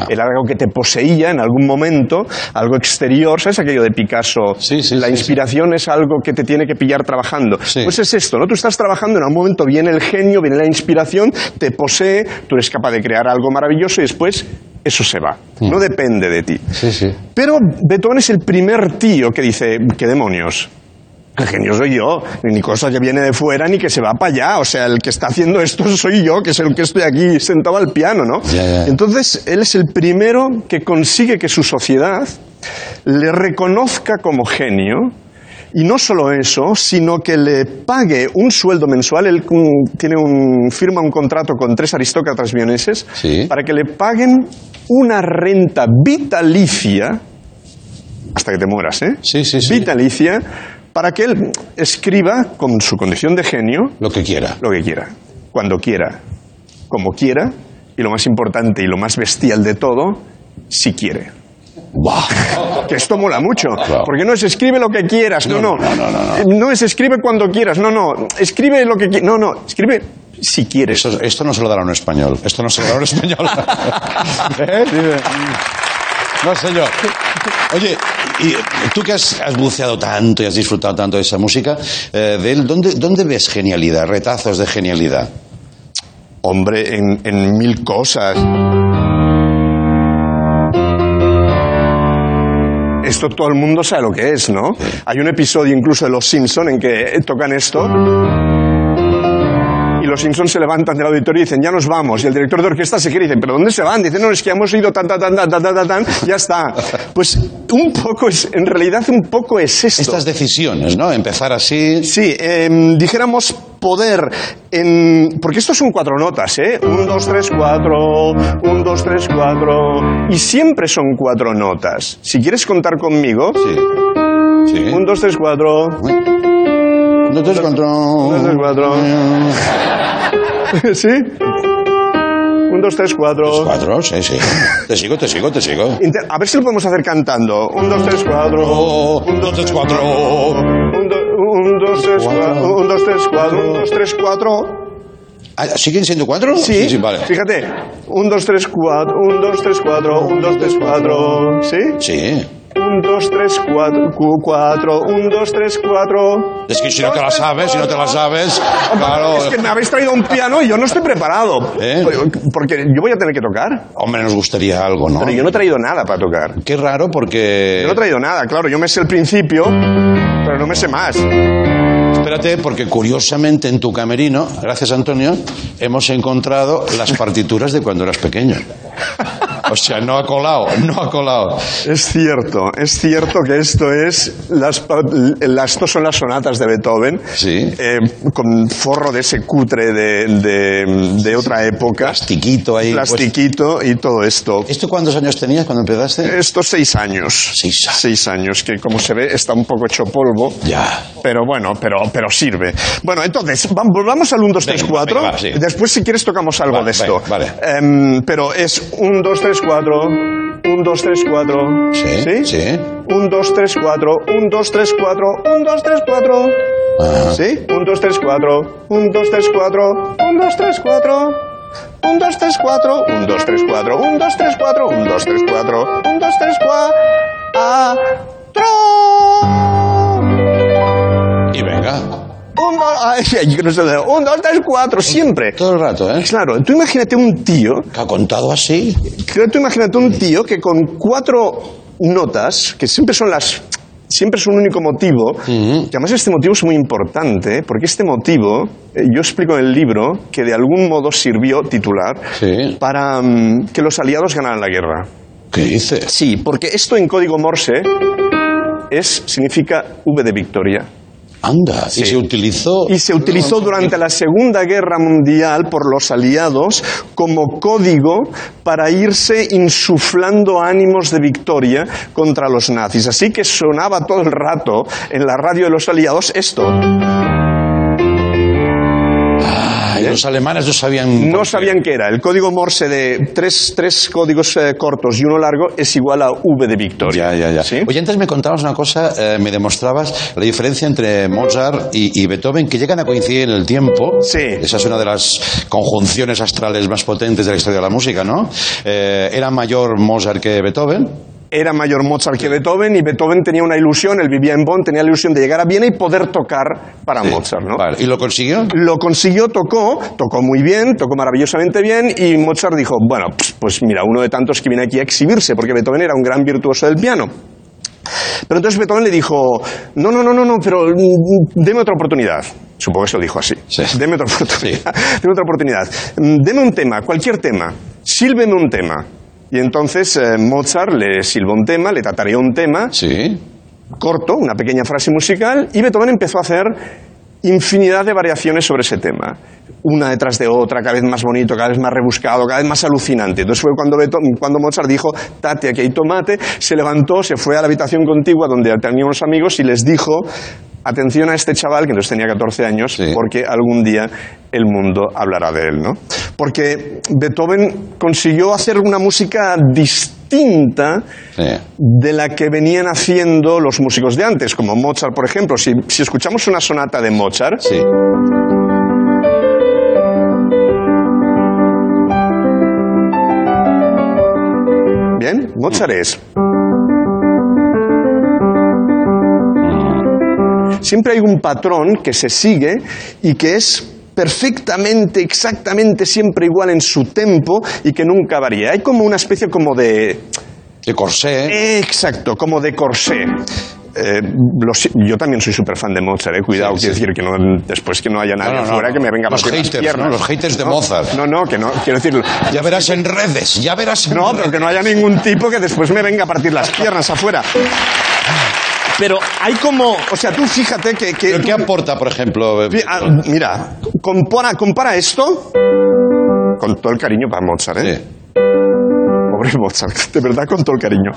Era algo que te poseía en algún momento, algo exterior. ¿Sabes aquello de Picasso? Sí, sí, La sí, inspiración es algo que te tiene que pillar trabajando. Pues es esto, ¿no? Tú estás trabajando, en un momento viene el genio, viene la inspiración, te posee, tú eres capaz de crear algo maravilloso y después eso se va. No depende de ti. Mm. Pero Beethoven es el primer tío que dice, ¿qué demonios? El genio soy yo, ni cosa que viene de fuera ni que se va para allá. O sea, el que está haciendo esto soy yo, que es el que estoy aquí sentado al piano, ¿no? Entonces, él es el primero que consigue que su sociedad le reconozca como genio. Y no solo eso, sino que le pague un sueldo mensual. Él mm, tiene un, firma un contrato con tres aristócratas vieneses Sí. para que le paguen una renta vitalicia hasta que te mueras, ¿eh? Sí, sí, sí. Vitalicia para que él escriba con su condición de genio Lo que quiera. lo que quiera, cuando quiera, como quiera y lo más importante y lo más bestial de todo, si quiere. Buah. Que esto mola mucho, Claro. porque no es escribe lo que quieras, no, no, No, no, no, no, no es escribe cuando quieras, no, no, escribe lo que quieras, no, no, escribe si quieres. Esto no se lo dará un español. Esto no se lo dará un español. ¿Eh? No sé yo. Oye, y tú que has, has buceado tanto y has disfrutado tanto de esa música, eh, de él, ¿dónde, ¿dónde ves genialidad, retazos de genialidad? Hombre, en, en mil cosas. Esto todo el mundo sabe lo que es, ¿no? Hay un episodio incluso de Los Simpson en que tocan esto y los Simpsons se levantan del auditorio y dicen, ya nos vamos. Y el director de orquesta se quiere y dicen, ¿pero dónde se van? Dicen, no, es que hemos ido tan, tan, tan, tan, tan, tan, tan, ya está. Pues un poco es, en realidad un poco es esto. Estas decisiones, ¿no? Empezar así. Sí, em, dijéramos poder en... Porque esto son cuatro notas, ¿eh? Un, dos, tres, cuatro, un, dos, tres, cuatro... Y siempre son cuatro notas. Si quieres contar conmigo... Sí. Sí. Un, dos, tres, cuatro... te encuentro. Un, dos, tres, cuatro... ¿Sí? Un, dos, tres, cuatro... Cuatro, sí, sí. Te sigo, te sigo, te sigo. Inter- A ver si lo podemos hacer cantando. Un, dos, tres, cuatro... Oh, un, dos, tres, cuatro. Un, do- un, dos, tres, cuatro... Un, dos, tres, cuatro... Un, dos, tres, cuatro... Ah, ¿Siguen siendo cuatro? Sí, sí, vale. Fíjate. Un, dos, tres, cuatro. Un, dos, tres, cuatro. Un, dos, tres, cuatro. ¿Sí? Sí. Un, dos, tres, cuatro. cu- cuatro. Un, dos, tres, cuatro. Es que si no te la sabes, si no te la sabes, claro. Es que me habéis traído un piano y yo no estoy preparado. ¿Eh? Porque yo voy a tener que tocar. Hombre, nos gustaría algo, ¿no? Pero yo no he traído nada para tocar. Qué raro porque... Yo no he traído nada, claro. Yo me sé el principio, pero no me sé más. Espérate, porque curiosamente en tu camerino, gracias Antonio, hemos encontrado las partituras de cuando eras pequeño. O sea, no ha colado, no ha colado. Es cierto, es cierto que esto es las, las estos son las sonatas de Beethoven, Sí. eh, con forro de ese cutre de, de- de otra época, Plastiquito ahí. pues. plastiquito y todo esto. ¿Esto cuántos años tenías cuando empezaste? Estos seis años, Seis años. seis años, que como se ve está un poco hecho polvo. Ya. Pero bueno, pero, pero sirve. Bueno, entonces, vam- volvamos al 1, 2, 3, Venga, 4. venga, va, sí. Después, si quieres, tocamos algo Vale, de esto. venga, vale. Em, pero es 1, 2, 3, 3, 4. 1, 2, 3, 4. ¿Sí? ¿Sí? Sí. 1, 2, 3, 4. 1, 2, 3, 4. 1, 2, 3, 4. ¿Sí? 1, 2, 3, 4. 1, 2, 3, 4. 1, 2, 3, 4. 1, 2, 3, 4, 1, 2, 3, 4, 1, 2, 3, 4, 1, 2, 3, 4, 1, 2, 3, 4. Y venga. Un, sé, un, dos, tres, cuatro, siempre. Todo el rato, ¿eh? Claro, tú imagínate un tío, Que ha contado así. claro, tú imagínate un tío que con cuatro notas, que siempre son las siempre es un único motivo, que además este motivo es muy importante, porque este motivo, eh, yo explico en el libro, que de algún modo sirvió titular Sí. para mm, que los aliados ganaran la guerra. ¿Qué dice? Sí, porque esto en código Morse es, significa V de victoria. Anda. Y se utilizó. Y se utilizó durante la Segunda Guerra Mundial por los aliados como código para irse insuflando ánimos de victoria contra los nazis. Así que sonaba todo el rato en la radio de los aliados esto. Los alemanes no sabían. No sabían qué era. El código Morse de tres, tres códigos eh, cortos y uno largo es igual a V de victoria. Ya, ya, ya. ¿Sí? Oye, antes me contabas una cosa, eh, me demostrabas la diferencia entre Mozart y, y Beethoven, que llegan a coincidir en el tiempo. Sí. Esa es una de las conjunciones astrales más potentes de la historia de la música, ¿no? Eh, era mayor Mozart que Beethoven. Era mayor Mozart que Beethoven y Beethoven tenía una ilusión, él vivía en Bonn, tenía la ilusión de llegar a Viena y poder tocar para Mozart, ¿no? Vale. ¿Y lo consiguió? Lo consiguió, tocó, tocó muy bien, tocó maravillosamente bien y Mozart dijo, bueno, pues, mira, uno de tantos que viene aquí a exhibirse, porque Beethoven era un gran virtuoso del piano. Pero entonces Beethoven le dijo, no, no, no, no, no, pero mm, deme otra oportunidad. Supongo que se lo dijo así. Sí. Deme otra oportunidad. Deme otra oportunidad. Mm, Deme un tema, cualquier tema. Sílveme un tema. Y entonces eh, Mozart le silbó un tema, le tatareó un tema, Sí. corto, una pequeña frase musical, y Beethoven empezó a hacer infinidad de variaciones sobre ese tema. Una detrás de otra, cada vez más bonito, cada vez más rebuscado, cada vez más alucinante. Entonces fue cuando, Beethoven- cuando Mozart dijo, tate, aquí hay tomate, se levantó, se fue a la habitación contigua donde tenía unos amigos y les dijo, atención a este chaval, que entonces tenía 14 años, Sí. porque algún día el mundo hablará de él, ¿no? Porque Beethoven consiguió hacer una música distinta Sí. de la que venían haciendo los músicos de antes, como Mozart, por ejemplo. Si, si escuchamos una sonata de Mozart, Sí. bien, Mozart es. Siempre hay un patrón que se sigue y que es perfectamente, exactamente siempre igual en su tempo y que nunca varía. Hay como una especie como de... De corsé. Exacto, como de corsé. Eh, yo también soy súper fan de Mozart, eh, cuidado, Sí, quiero sí. decir que no, después que no haya nadie No, no, no. afuera que me venga a Los partir las haters, piernas. ¿no? Los haters de Mozart. No, no, que no, quiero decir... Ya verás en redes, ya verás en No, redes. pero que no haya ningún tipo que después me venga a partir las piernas afuera. Pero hay como, o sea, tú fíjate que... que ¿Pero qué aporta, por ejemplo? Ah, Mira, compara, compara esto con todo el cariño para Mozart, ¿eh? Sí. Pobre Mozart, de verdad con todo el cariño.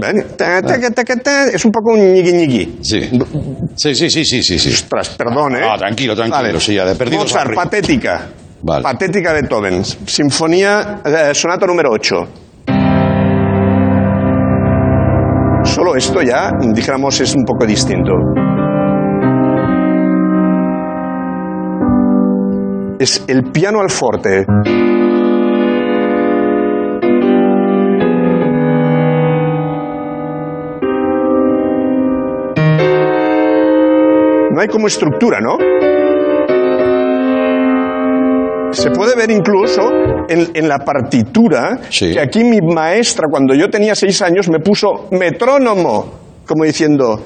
¿Ven? Ta, ta, ta, Es un poco un ñigui ñigui. Sí. Sí, sí, sí, sí, sí, sí. Ostras, perdón, ¿eh? Ah, tranquilo, tranquilo, sí, ya, de perdidos Mozart, patética. Vale. Patética de Beethoven. Sinfonía, eh, sonata número 8. Esto ya, dijéramos, es un poco distinto. Es el piano al forte. No hay como estructura, ¿no? Se puede ver incluso en, en la partitura Sí. que aquí mi maestra, cuando yo tenía seis años, me puso metrónomo, como diciendo,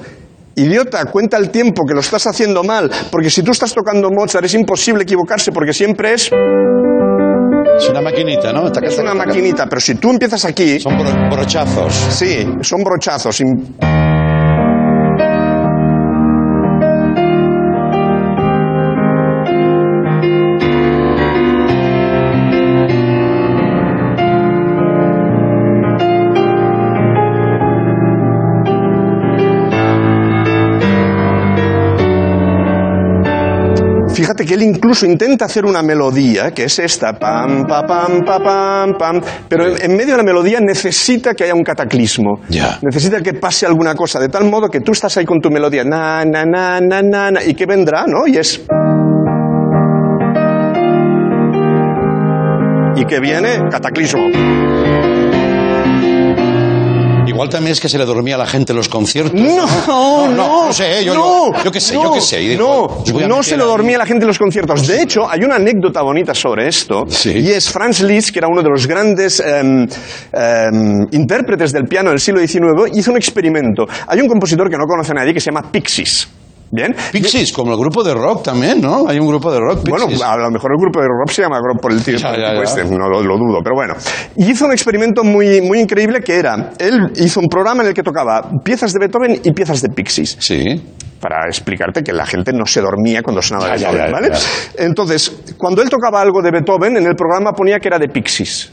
idiota, cuenta el tiempo que lo estás haciendo mal, porque si tú estás tocando Mozart es imposible equivocarse porque siempre es, Es una maquinita, ¿no? Es una maquinita, pero si tú empiezas aquí, Son bro- brochazos. sí, son brochazos. Incluso intenta hacer una melodía, que es esta, pam, pa, pam, pa, pam, pam, pero en, en medio de la melodía necesita que haya un cataclismo. Necesita que pase alguna cosa, de tal modo que tú estás ahí con tu melodía, na, na, na, na, na, na, y que vendrá, ¿no? Y es... Y que viene cataclismo. Igual también es que se le dormía a la gente en los conciertos. No, no, no, no sé, yo- yo- yo qué sé, yo qué sé. No, a no se lo ahí. dormía la gente en los conciertos. De hecho, hay una anécdota bonita sobre esto. Sí. Y es Franz Liszt, que era uno de los grandes em, em, intérpretes del piano del siglo XIX, hizo un experimento. Hay un compositor que no conoce a nadie que se llama Pixies. ¿Bien? Pixies, como el grupo de rock también, ¿no? Hay un grupo de rock, Bueno, Pixies. a lo mejor el grupo de rock se llama rock por el tío este, no lo, lo dudo, pero bueno. Y hizo un experimento muy, muy increíble que era, él hizo un programa en el que tocaba piezas de Beethoven y piezas de Pixies. Sí. para explicarte que la gente no se dormía cuando sonaba Ya, Beethoven, ya, ¿vale? Entonces, cuando él tocaba algo de Beethoven, en el programa ponía que era de Pixies.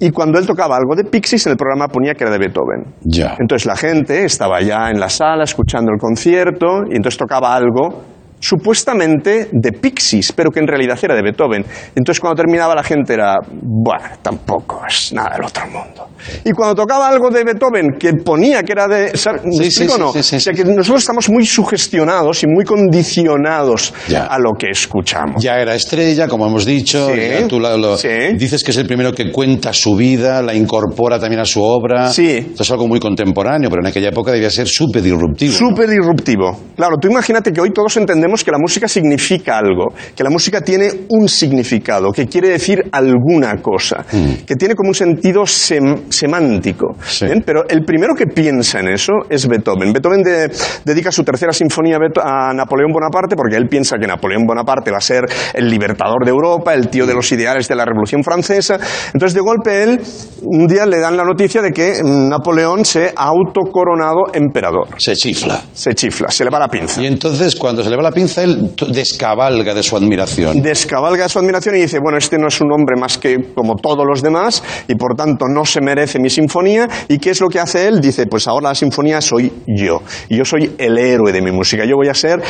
Y cuando él tocaba algo de Pixies, en el programa ponía que era de Beethoven. Ya. Entonces la gente estaba ya en la sala escuchando el concierto y entonces tocaba algo supuestamente de Pixies, pero que en realidad era de Beethoven. Entonces cuando terminaba la gente era, bueno, tampoco es nada del otro mundo. Y cuando tocaba algo de Beethoven que ponía que era de... ¿Me Sí, sí, explico o sí, no? sí, sí, o sea que nosotros estamos muy sugestionados y muy condicionados Ya. a lo que escuchamos. Ya era estrella, como hemos dicho. Tú lo-. Dices que es el primero que cuenta su vida, la incorpora también a su obra. Sí. Esto es algo muy contemporáneo, pero en aquella época debía ser súper disruptivo. Súper disruptivo. Claro, tú imagínate que hoy todos entendemos que la música significa algo, que la música tiene un significado, que quiere decir alguna cosa, que tiene como un sentido sem- semántico. Mm. Sí. ¿bien? Pero el primero que piensa en eso es Beethoven. Beethoven de- dedica su tercera sinfonía a Napoleón Bonaparte porque él piensa que Napoleón Bonaparte va a ser el libertador de Europa, el tío de los ideales de la Revolución Francesa. Entonces, de golpe, él, un día le dan la noticia de que mm, Napoleón se ha autocoronado emperador Se chifla. se chifla, se le va la pinza. Y entonces, cuando se le va la pinza, él t- descabalga de su admiración. Descabalga su admiración y dice, bueno, este no es un hombre más que como todos los demás y por tanto no se merece mi sinfonía. ¿Y qué es lo que hace él? Dice, pues ahora la sinfonía soy yo. Y yo soy el héroe de mi música. Yo voy a ser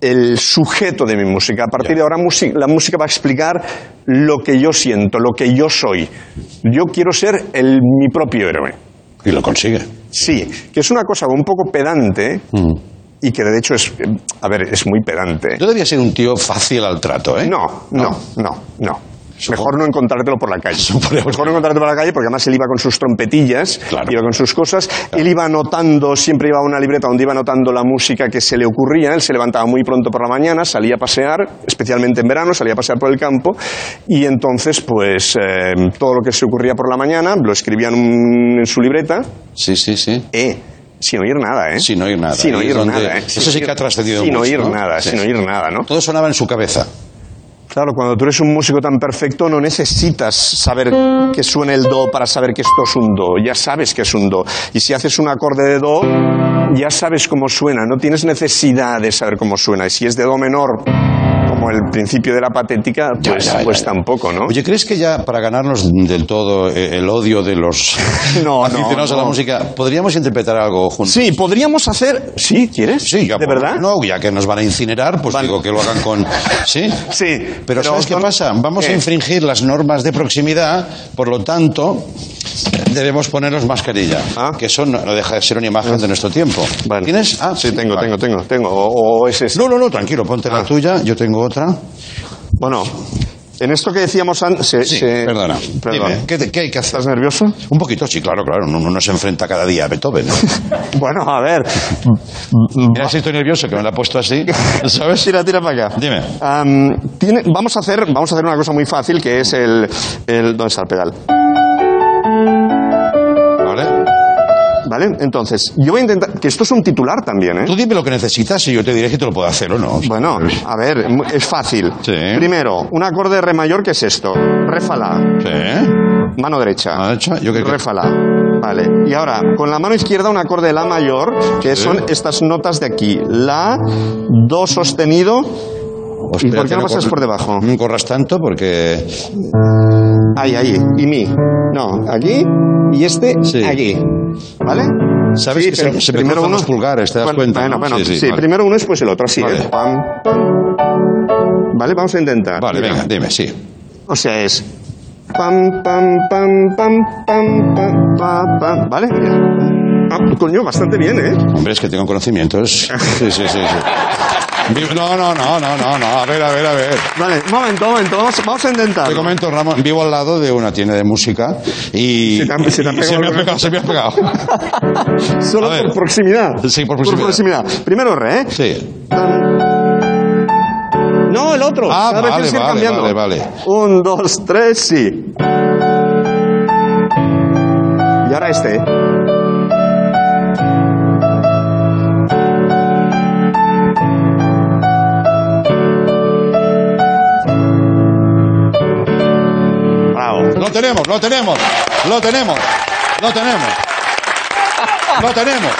el sujeto de mi música. A partir de ahora la música va a explicar lo que yo siento, lo que yo soy. Yo quiero ser el, mi propio héroe. Y lo consigue. Sí, que es una cosa un poco pedante Mm. Y que de hecho es, a ver, es muy pedante. Yo debía ser un tío fácil al trato, ¿eh? No, no, no, no. Mejor no encontrártelo por la calle. Mejor no encontrártelo por la calle porque además él iba con sus trompetillas, iba con sus cosas. Él iba anotando, siempre iba una libreta donde iba anotando la música que se le ocurría. Él se levantaba muy pronto por la mañana, salía a pasear, especialmente en verano, salía a pasear por el campo y entonces pues eh, todo lo que se ocurría por la mañana lo escribía en, un- en su libreta. Sí, sí, sí. Eh, sin oír nada, ¿eh? Sin oír nada. Sin oír nada, ¿eh? Eso sí que ha trascendido Sin mucho, oír ¿no? nada, Sí. sin oír nada, ¿no? Todo sonaba en su cabeza. Claro, cuando tú eres un músico tan perfecto no necesitas saber que suene el do para saber que esto es un do. Ya sabes que es un do. Y si haces un acorde de do, ya sabes cómo suena. No tienes necesidad de saber cómo suena. Y si es de do menor, como el principio de la patética, pues, ya, ya, pues tampoco, ¿no? Oye, ¿crees que ya para ganarnos del todo eh, el odio de los No, no, aficionados a la música, podríamos interpretar algo juntos? Sí, podríamos hacer... ¿Sí? ¿Quieres? Sí, ya ¿De por- verdad? No, ya que nos van a incinerar, pues digo que lo hagan con. ¿Sí? Sí. Pero, ¿sabes qué pasa? Vamos ¿Qué? a infringir las normas de proximidad, por lo tanto, debemos ponernos mascarilla, Ah. que eso no deja de ser una imagen de nuestro tiempo. Vale. ¿Tienes? Ah, Sí, tengo, vale. tengo, tengo, tengo. O, o es ese. No, no, no, tranquilo, ponte la Ah. tuya, yo tengo otra. Bueno, en esto que decíamos antes... se- Sí, se- perdona. Perdón. Dime, ¿qué, te- qué hay que hacer? ¿Estás nervioso? Un poquito, sí, claro, claro. Uno no se enfrenta cada día a Beethoven. Bueno, a ver. Mira si estoy nervioso, que me la he puesto así. ¿Sabes? Tira, tira para acá. Dime. Am, tiene- vamos, a hacer, vamos a hacer una cosa muy fácil que es el, el. ¿Dónde está el pedal? ¿Vale? Entonces, yo voy a intentar. Que esto es un titular también, ¿eh? Tú dime lo que necesitas y yo te diré si te lo puedo hacer o no. Bueno, a ver, es fácil. Sí. Primero, un acorde de re mayor, ¿qué es esto? Re fa la. Sí. Mano derecha. Mano derecha, ¿yo qué- Re fa la. Vale. Y ahora, con la mano izquierda, un acorde de la mayor, que Sí. son estas notas de aquí. La, do sostenido. ¿Y por qué no pasas por debajo? No corras tanto porque... Ahí, ahí. Y mi. No, aquí. Y este, Sí. aquí. ¿Vale? Sabes que se- pero se me cruzan los pulgares, ¿te das bueno, cuenta, Bueno, no? bueno, Sí, sí, sí, vale. primero uno, después el otro, así. Vale. ¿eh? Pam, pam. Vale, vamos a intentar. Vale, Mira. venga, dime, sí. O sea, es. Pam, pam, pam, pam, pam, pam, pam, pam. ¿Vale? Ah, coño, bastante bien, ¿eh? Hombre, es que tengo conocimientos. Sí, sí, sí. sí. No, no, no, no, no, no. A ver, a ver, a ver. Vale, un momento, un momento. Vamos, vamos a intentar. Te comento, Ramón, vivo al lado de una tienda de música y... Se te ha- se te ha y pegado me ha pegado, se me ha pegado. Solo por proximidad. Sí, por proximidad. Primero re, ¿eh? Sí. No, el otro. Ah, Cada vale, cambiando. vale, vale. Un, dos, tres, sí. Y ahora este. Lo tenemos, lo tenemos, lo tenemos, lo tenemos. Lo tenemos.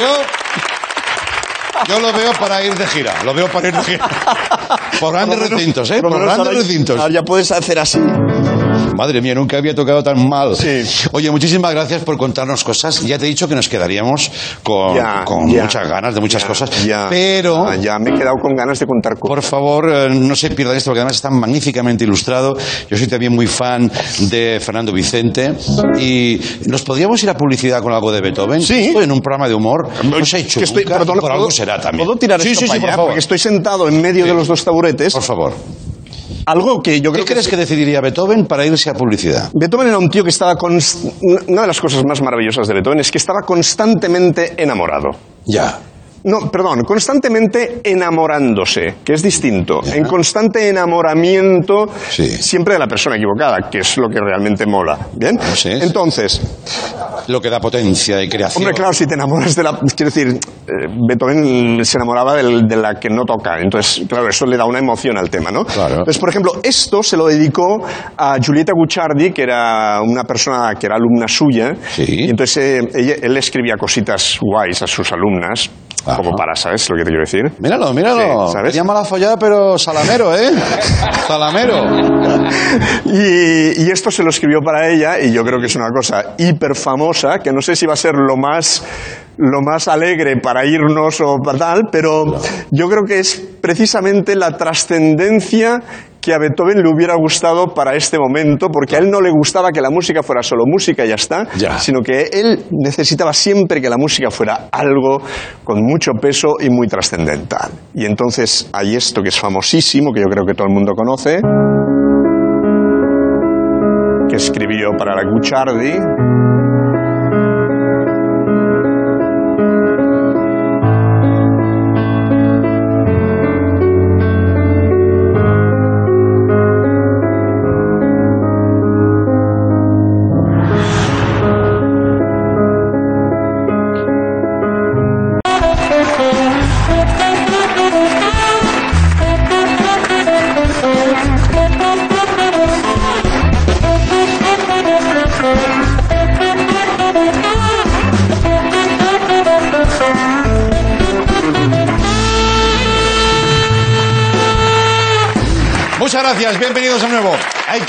Yo, yo lo veo para ir de gira, lo veo para ir de gira. Por grandes recintos, ¿eh? Por grandes recintos. ahora ya puedes hacer así. Madre mía, nunca había tocado tan mal. Sí. Oye, muchísimas gracias por contarnos cosas. Ya te he dicho que nos quedaríamos con, Ya, con ya. muchas ganas de muchas Ya, cosas. ya. Pero, Ah, ya me he quedado con ganas de contar cosas. por favor, eh, no se pierdan esto, porque además está magníficamente ilustrado. Yo soy también muy fan de Fernando Vicente. Y nos podríamos ir a publicidad con algo de Beethoven. Sí. Esto En un programa de humor. No se ha hecho Que estoy- nunca, perdón, por algo ¿puedo- será también. ¿Puedo tirar sí, esto sí, para sí, por allá? favor. Porque estoy sentado en medio de los dos taburetes. Por favor. Algo que yo ¿Qué creo que... crees que decidiría Beethoven para irse a publicidad? Beethoven era un tío que estaba... const- Una de las cosas más maravillosas de Beethoven es que estaba constantemente enamorado. Ya. No, perdón, constantemente enamorándose, que es distinto. En constante enamoramiento Sí. siempre de la persona equivocada, que es lo que realmente mola. ¿Bien? Sí, sí. Entonces, Lo que da potencia y creación. hombre, claro, si te enamoras de la... Quiero decir, eh, Beethoven se enamoraba del- de la que no toca. Entonces, claro, eso le da una emoción al tema, ¿no? Claro. Entonces, por ejemplo, esto se lo dedicó a Giulietta Gucciardi, que era una persona que era alumna suya. Sí. Y entonces eh, ella- él escribía cositas guays a sus alumnas, Ajá. como para, ¿sabes lo que te quiero decir? Míralo, míralo. Sí, ¿sabes? Llama la follada, pero salamero, ¿eh? salamero. Y, y esto se lo escribió para ella y yo creo que es una cosa hiper famosa, que no sé si va a ser lo más, lo más alegre para irnos o para tal, pero yo creo que es precisamente la trascendencia que a Beethoven le hubiera gustado para este momento, porque a él no le gustaba que la música fuera solo música y ya está, Ya. sino que él necesitaba siempre que la música fuera algo con mucho peso y muy trascendental. Y entonces hay esto que es famosísimo, que yo creo que todo el mundo conoce. escribió para la Gucciardi.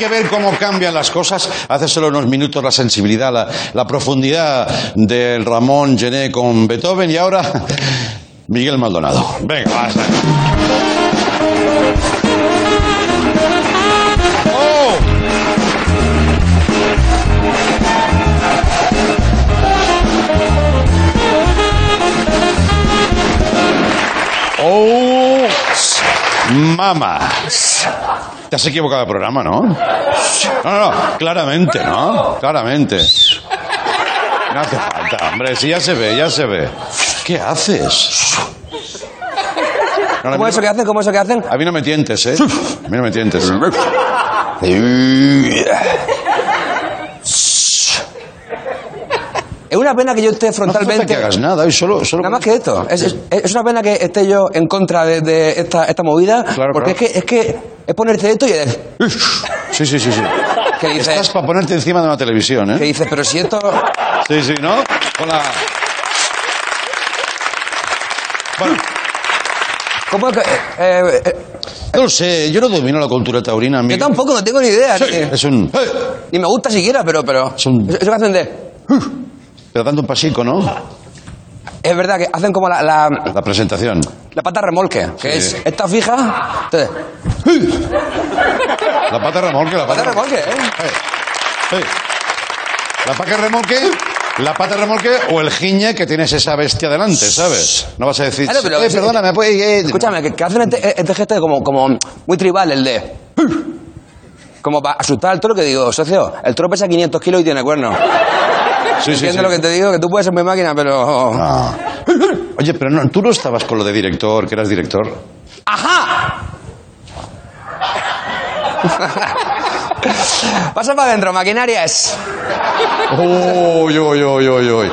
Ver cómo cambian las cosas. Hace solo unos minutos la sensibilidad, la, la profundidad del Ramón Gené con Beethoven y ahora Miguel Maldonado. Venga, basta. ¡Oh! ¡Oh! Mama. Te has equivocado de programa, ¿no? No, no, no, claramente, ¿no? Claramente. No hace falta, hombre, si ya se ve, ya se ve. ¿Qué haces? No, ¿Cómo no, eso que hacen? ¿Cómo eso que hacen? a mí no me tientes, ¿eh? A mí no me tientes. Una pena que yo esté No hace frontalmente... que hagas nada, y solo... solo Nada más que esto. Es, es- es una pena que esté yo en contra de, de esta, esta movida, Claro, porque claro. Es, que, es que es ponerte esto y Sí, sí, sí, sí. que dices, Estás para ponerte encima de una televisión, que ¿eh? dices, pero si esto... Sí, sí, ¿no? Con la... Bueno, ¿Cómo que...? eh, eh, no lo sé, yo no domino la cultura taurina. yo Miguel. tampoco, no tengo ni idea. Sí, ni, es un... ¡Eh! ni me gusta siquiera, pero... pero Es un- Eso que hacen de... Pero dando un pasico, ¿no? Es verdad que hacen como la, la, La presentación. la pata remolque, que Sí. es esta fija... Entonces, La pata remolque, la pata pata remolque, ¿eh? La pata remolque, la pata remolque o el giñe que tienes esa bestia delante, ¿sabes? No vas a decir, Claro, pero- eh, perdóname, pues... eh, Escúchame, que, que hacen este, este gesto como, como muy tribal, el de... Como para asustar al toro que digo, socio, el toro pesa 500 kilos y tiene cuernos. Sí, sí, Entiendo sí. lo que te digo, que tú puedes ser mi máquina, pero... Ah. Oye, pero no, tú no estabas con lo de director, que eras director. ¡Ajá! Pasa para adentro, maquinarias. Uy, uy, uy, uy, uy.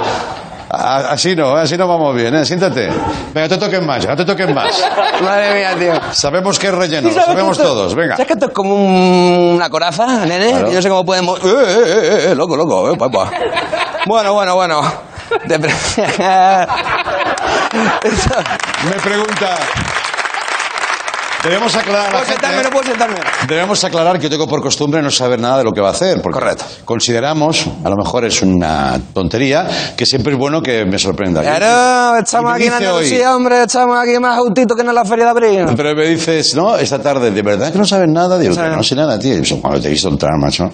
Así no, así no vamos bien, ¿eh? Siéntate. Venga, te toquen más, no te toquen más. Madre mía, tío. Sabemos que es relleno, ¿Sí lo sabes sabemos que esto- todos, venga. ¿Sabes que esto es como un- una coraza, nene? Claro. Yo no sé cómo podemos... ¡Eh, eh, eh, eh! Loco, loco, eh, papá. Bueno, bueno, bueno. De pre- Me pregunta... Debemos aclarar ¿Puedo sentarme? ¿No puedo sentarme? Debemos aclarar que yo tengo por costumbre no saber nada de lo que va a hacer. Porque Correcto. Consideramos, a lo mejor es una tontería, que siempre es bueno que me sorprenda. Claro, estamos aquí en dice hoy- Andalucía, hombre, estamos aquí más justito que en la feria de abril. Pero me dices, no, esta tarde, ¿de verdad que no sabes nada? Digo, No sabe "Que no sé nada, tío. Cuando te he visto entrar, macho.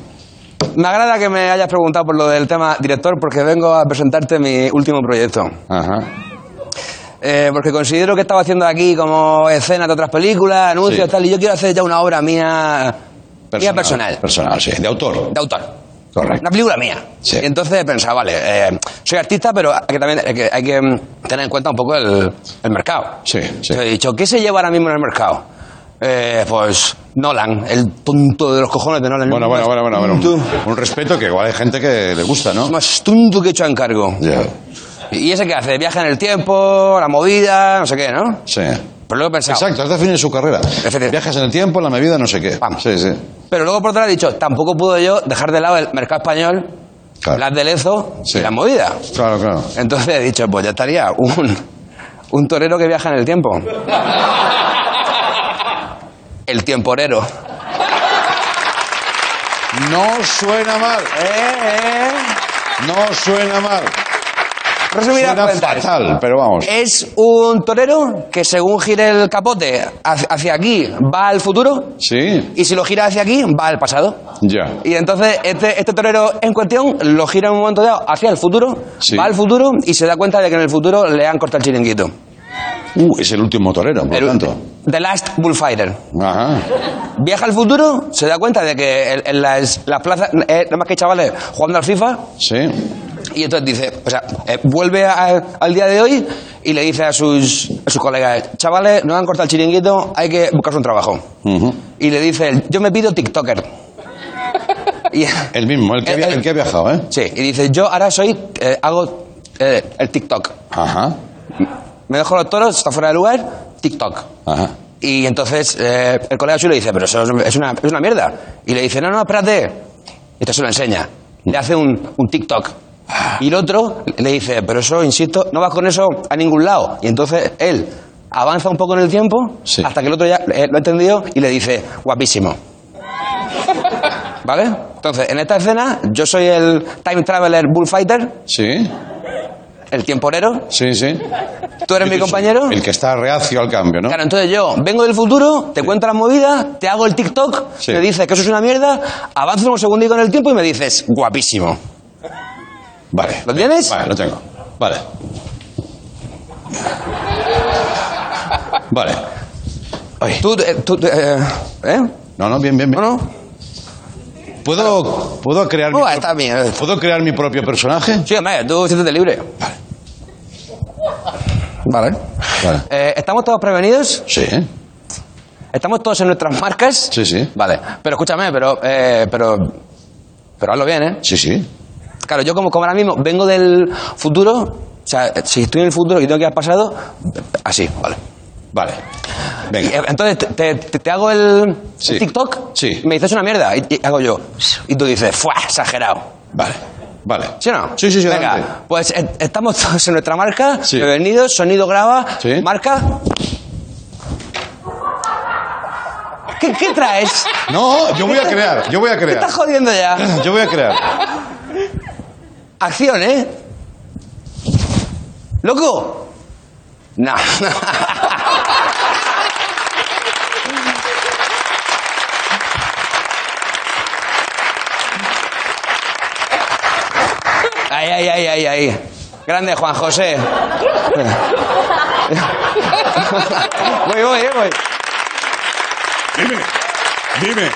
Me agrada que me hayas preguntado por lo del tema director, porque vengo a presentarte mi último proyecto. Ajá. Eh, porque considero que estaba haciendo aquí como escenas de otras películas, anuncios Sí. tal, y yo quiero hacer ya una obra mía, mía personal, Personal, sí. De autor. de autor. Correcto. Una película mía. Sí. Y entonces he pensado, vale, eh, soy artista, pero hay que también hay que, hay que, tener en cuenta un poco el, el mercado. Sí, sí. Entonces he dicho, ¿qué se lleva ahora mismo en el mercado? Eh, pues Nolan, el tonto de los cojones de Nolan. Bueno, bueno, bueno, bueno, bueno. Un, un respeto que igual hay gente que le gusta, ¿no? Más tonto que he hecho a encargo. Ya. ¿Y ese qué hace? Viaja en el tiempo, la movida, no sé qué, ¿no? Sí. Pero luego he pensado. Exacto, has definido su carrera. Viajas en el tiempo, en la medida, no sé qué. Vamos. Sí, sí. Pero luego por otro lado he dicho, tampoco puedo yo dejar de lado el mercado español, Claro. las de Lezo Sí. y la movida. Claro, claro. Entonces he dicho, pues ya estaría un, un torero que viaja en el tiempo. El tiemporero. No suena mal. Eh, No suena mal. Resumidas Suena cuentas. fatal, pero vamos. Es un torero que según gire el capote hacia hacia aquí va al futuro Sí, y si lo gira hacia aquí va al pasado. ya. Y entonces este, este torero en cuestión lo gira en un momento dado hacia el futuro, Sí. va al futuro y se da cuenta de que en el futuro le han cortado el chiringuito. Uh, es el último torero, por El- lo tanto. The Last Bullfighter. Ajá. Viaja al futuro, se da cuenta de que en, en las, las plazas, eh, nada más que hay chavales jugando al FIFA, Sí. y entonces dice, o sea, eh, vuelve a- al día de hoy y le dice a sus, a sus colegas, chavales, no han cortado el chiringuito, hay que buscarse un trabajo. Y le dice, yo me pido TikToker. Y, El mismo, el que, El- via- el- que ha viajado, ¿eh? sí, y dice, yo ahora soy, eh, hago eh, el TikTok. Ajá. Me dejo los toros, está fuera de lugar, TikTok. Ajá. Y entonces eh, el colega suyo le dice, pero eso es una, es una mierda. Y le dice, no, no, espérate. Y entonces se lo enseña. Le hace un, un TikTok. Y el otro le dice, pero eso, insisto, no vas con eso a ningún lado. Y entonces él avanza un poco en el tiempo Sí. hasta que el otro ya eh, lo ha entendido y le dice, guapísimo. ¿Vale? Entonces, en esta escena, yo soy el time traveler bullfighter, Sí. El temporero, Sí, sí. tú eres mi compañero. El que está reacio al cambio, ¿no? Claro, entonces yo vengo del futuro, te cuento las movidas, te hago el TikTok, Sí. me dices que eso es una mierda, avanzo un segundito en el tiempo y me dices, guapísimo. Vale. ¿Lo tienes? Vale, lo tengo. Vale. Vale. Ay. Tú, eh, tú, eh, ¿eh? No, no, bien, bien, bien. ¿No? ¿Puedo, ¿puedo, crear mi pro- está bien. ¿Puedo crear mi propio personaje? Sí, hombre, tú siéntete libre. Vale. Vale. Eh, ¿Estamos todos prevenidos? Sí. ¿Estamos todos en nuestras marcas? Sí, sí. Vale. Pero escúchame, pero, eh, pero, pero hazlo bien, ¿eh? Sí, sí. Claro, yo como, como ahora mismo vengo del futuro, o sea, si estoy en el futuro y tengo que ir al pasado, así, vale. Vale. Venga. eh, Entonces te, te- te- te hago el, Sí. el TikTok Sí. y me dices una mierda y, y hago yo. Y tú dices, ¡fuah! Exagerado. Vale. Vale. ¿Sí o no? Sí, sí, sí. Venga, adelante. pues eh, estamos todos en nuestra marca. Sí. Bienvenidos, sonido graba. Sí. Marca. ¿Qué, qué traes? No, yo voy a crear. Yo voy a ¿Qué crear. estás jodiendo ya? Yo voy a crear. Acción, ¿eh? ¡Loco! No. Ahí, ahí, ahí, ahí, ahí. Grande Juan José. voy, voy, eh, voy. Dime. Dime.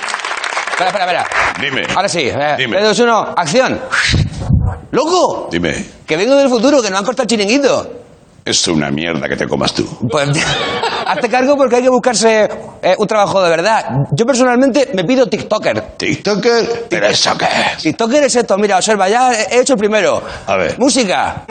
Espera, espera, espera. Dime. Ahora sí. Eh, Dime. 3, 2, 1, acción. ¡Loco! Dime. Que vengo del futuro, que no han cortado el chiringuito. Es una mierda que te comas tú. Pues hazte cargo porque hay que buscarse eh, un trabajo de verdad. Yo personalmente me pido TikToker. TikToker, pero eso qué es. TikToker es esto, mira, observa, ya he hecho el primero. A ver. Música.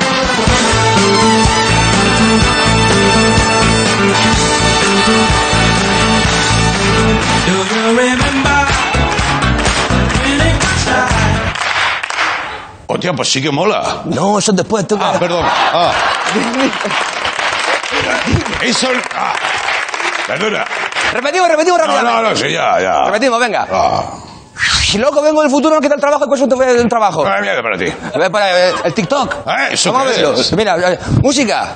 Hostia, pues sí que mola. No, eso es después. Tú... Ah, perdón. Ah. Eso. Ah. Perdona. Repetimos, repetimos No, rápidamente. no, no, sí, ya, ya. Repetimos, venga. Ah. Y loco, vengo del futuro, no quita el trabajo, te voy a dar un trabajo. Ah, mierda para ti. A ver, para, eh, el TikTok. Ah, ¿eso Vamos a qué verlo. es? Mira, eh, música.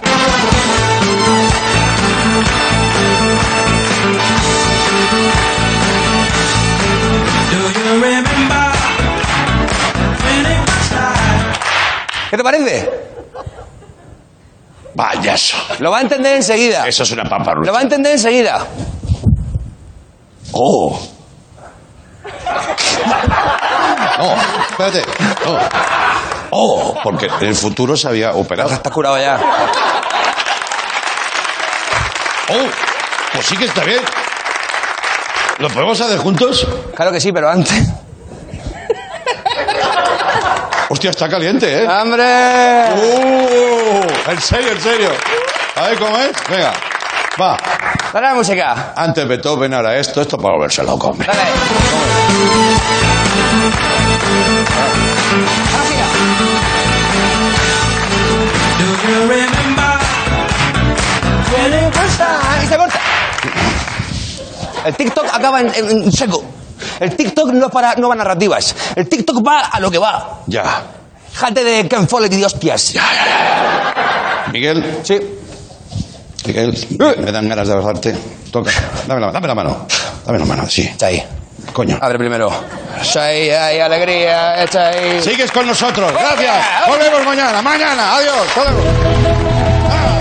¿Qué te parece? Payaso. Lo va a entender enseguida. Eso es una paparrucha. Lo va a entender enseguida. Oh. No, espérate. No. Oh, porque en el futuro se había operado. Está curado ya. Oh, pues sí que está bien. ¿Lo podemos hacer juntos? Claro que sí, pero antes. Hostia, está caliente, ¿eh? ¡Hombre! Uh, en serio, en serio. A ver cómo es. Venga, va. Dale la música. Antes Beethoven, ahora esto, esto para volverse loco, hombre. Dale. Y se corta. El TikTok acaba en, en- en seco. El TikTok no, es para, no va a narrativas. El TikTok va a lo que va. Ya. Jate de Ken Follett y de hostias. Miguel, Sí. Miguel, me dan ganas de abrazarte. Toca. Dame la, dame la mano. Dame la mano, sí. Está ahí. Coño. Abre primero. Está ahí, ahí, alegría. Está ahí. Sigues con nosotros. Gracias. Volvemos mañana. Mañana. Adiós. Hasta luego. Ah.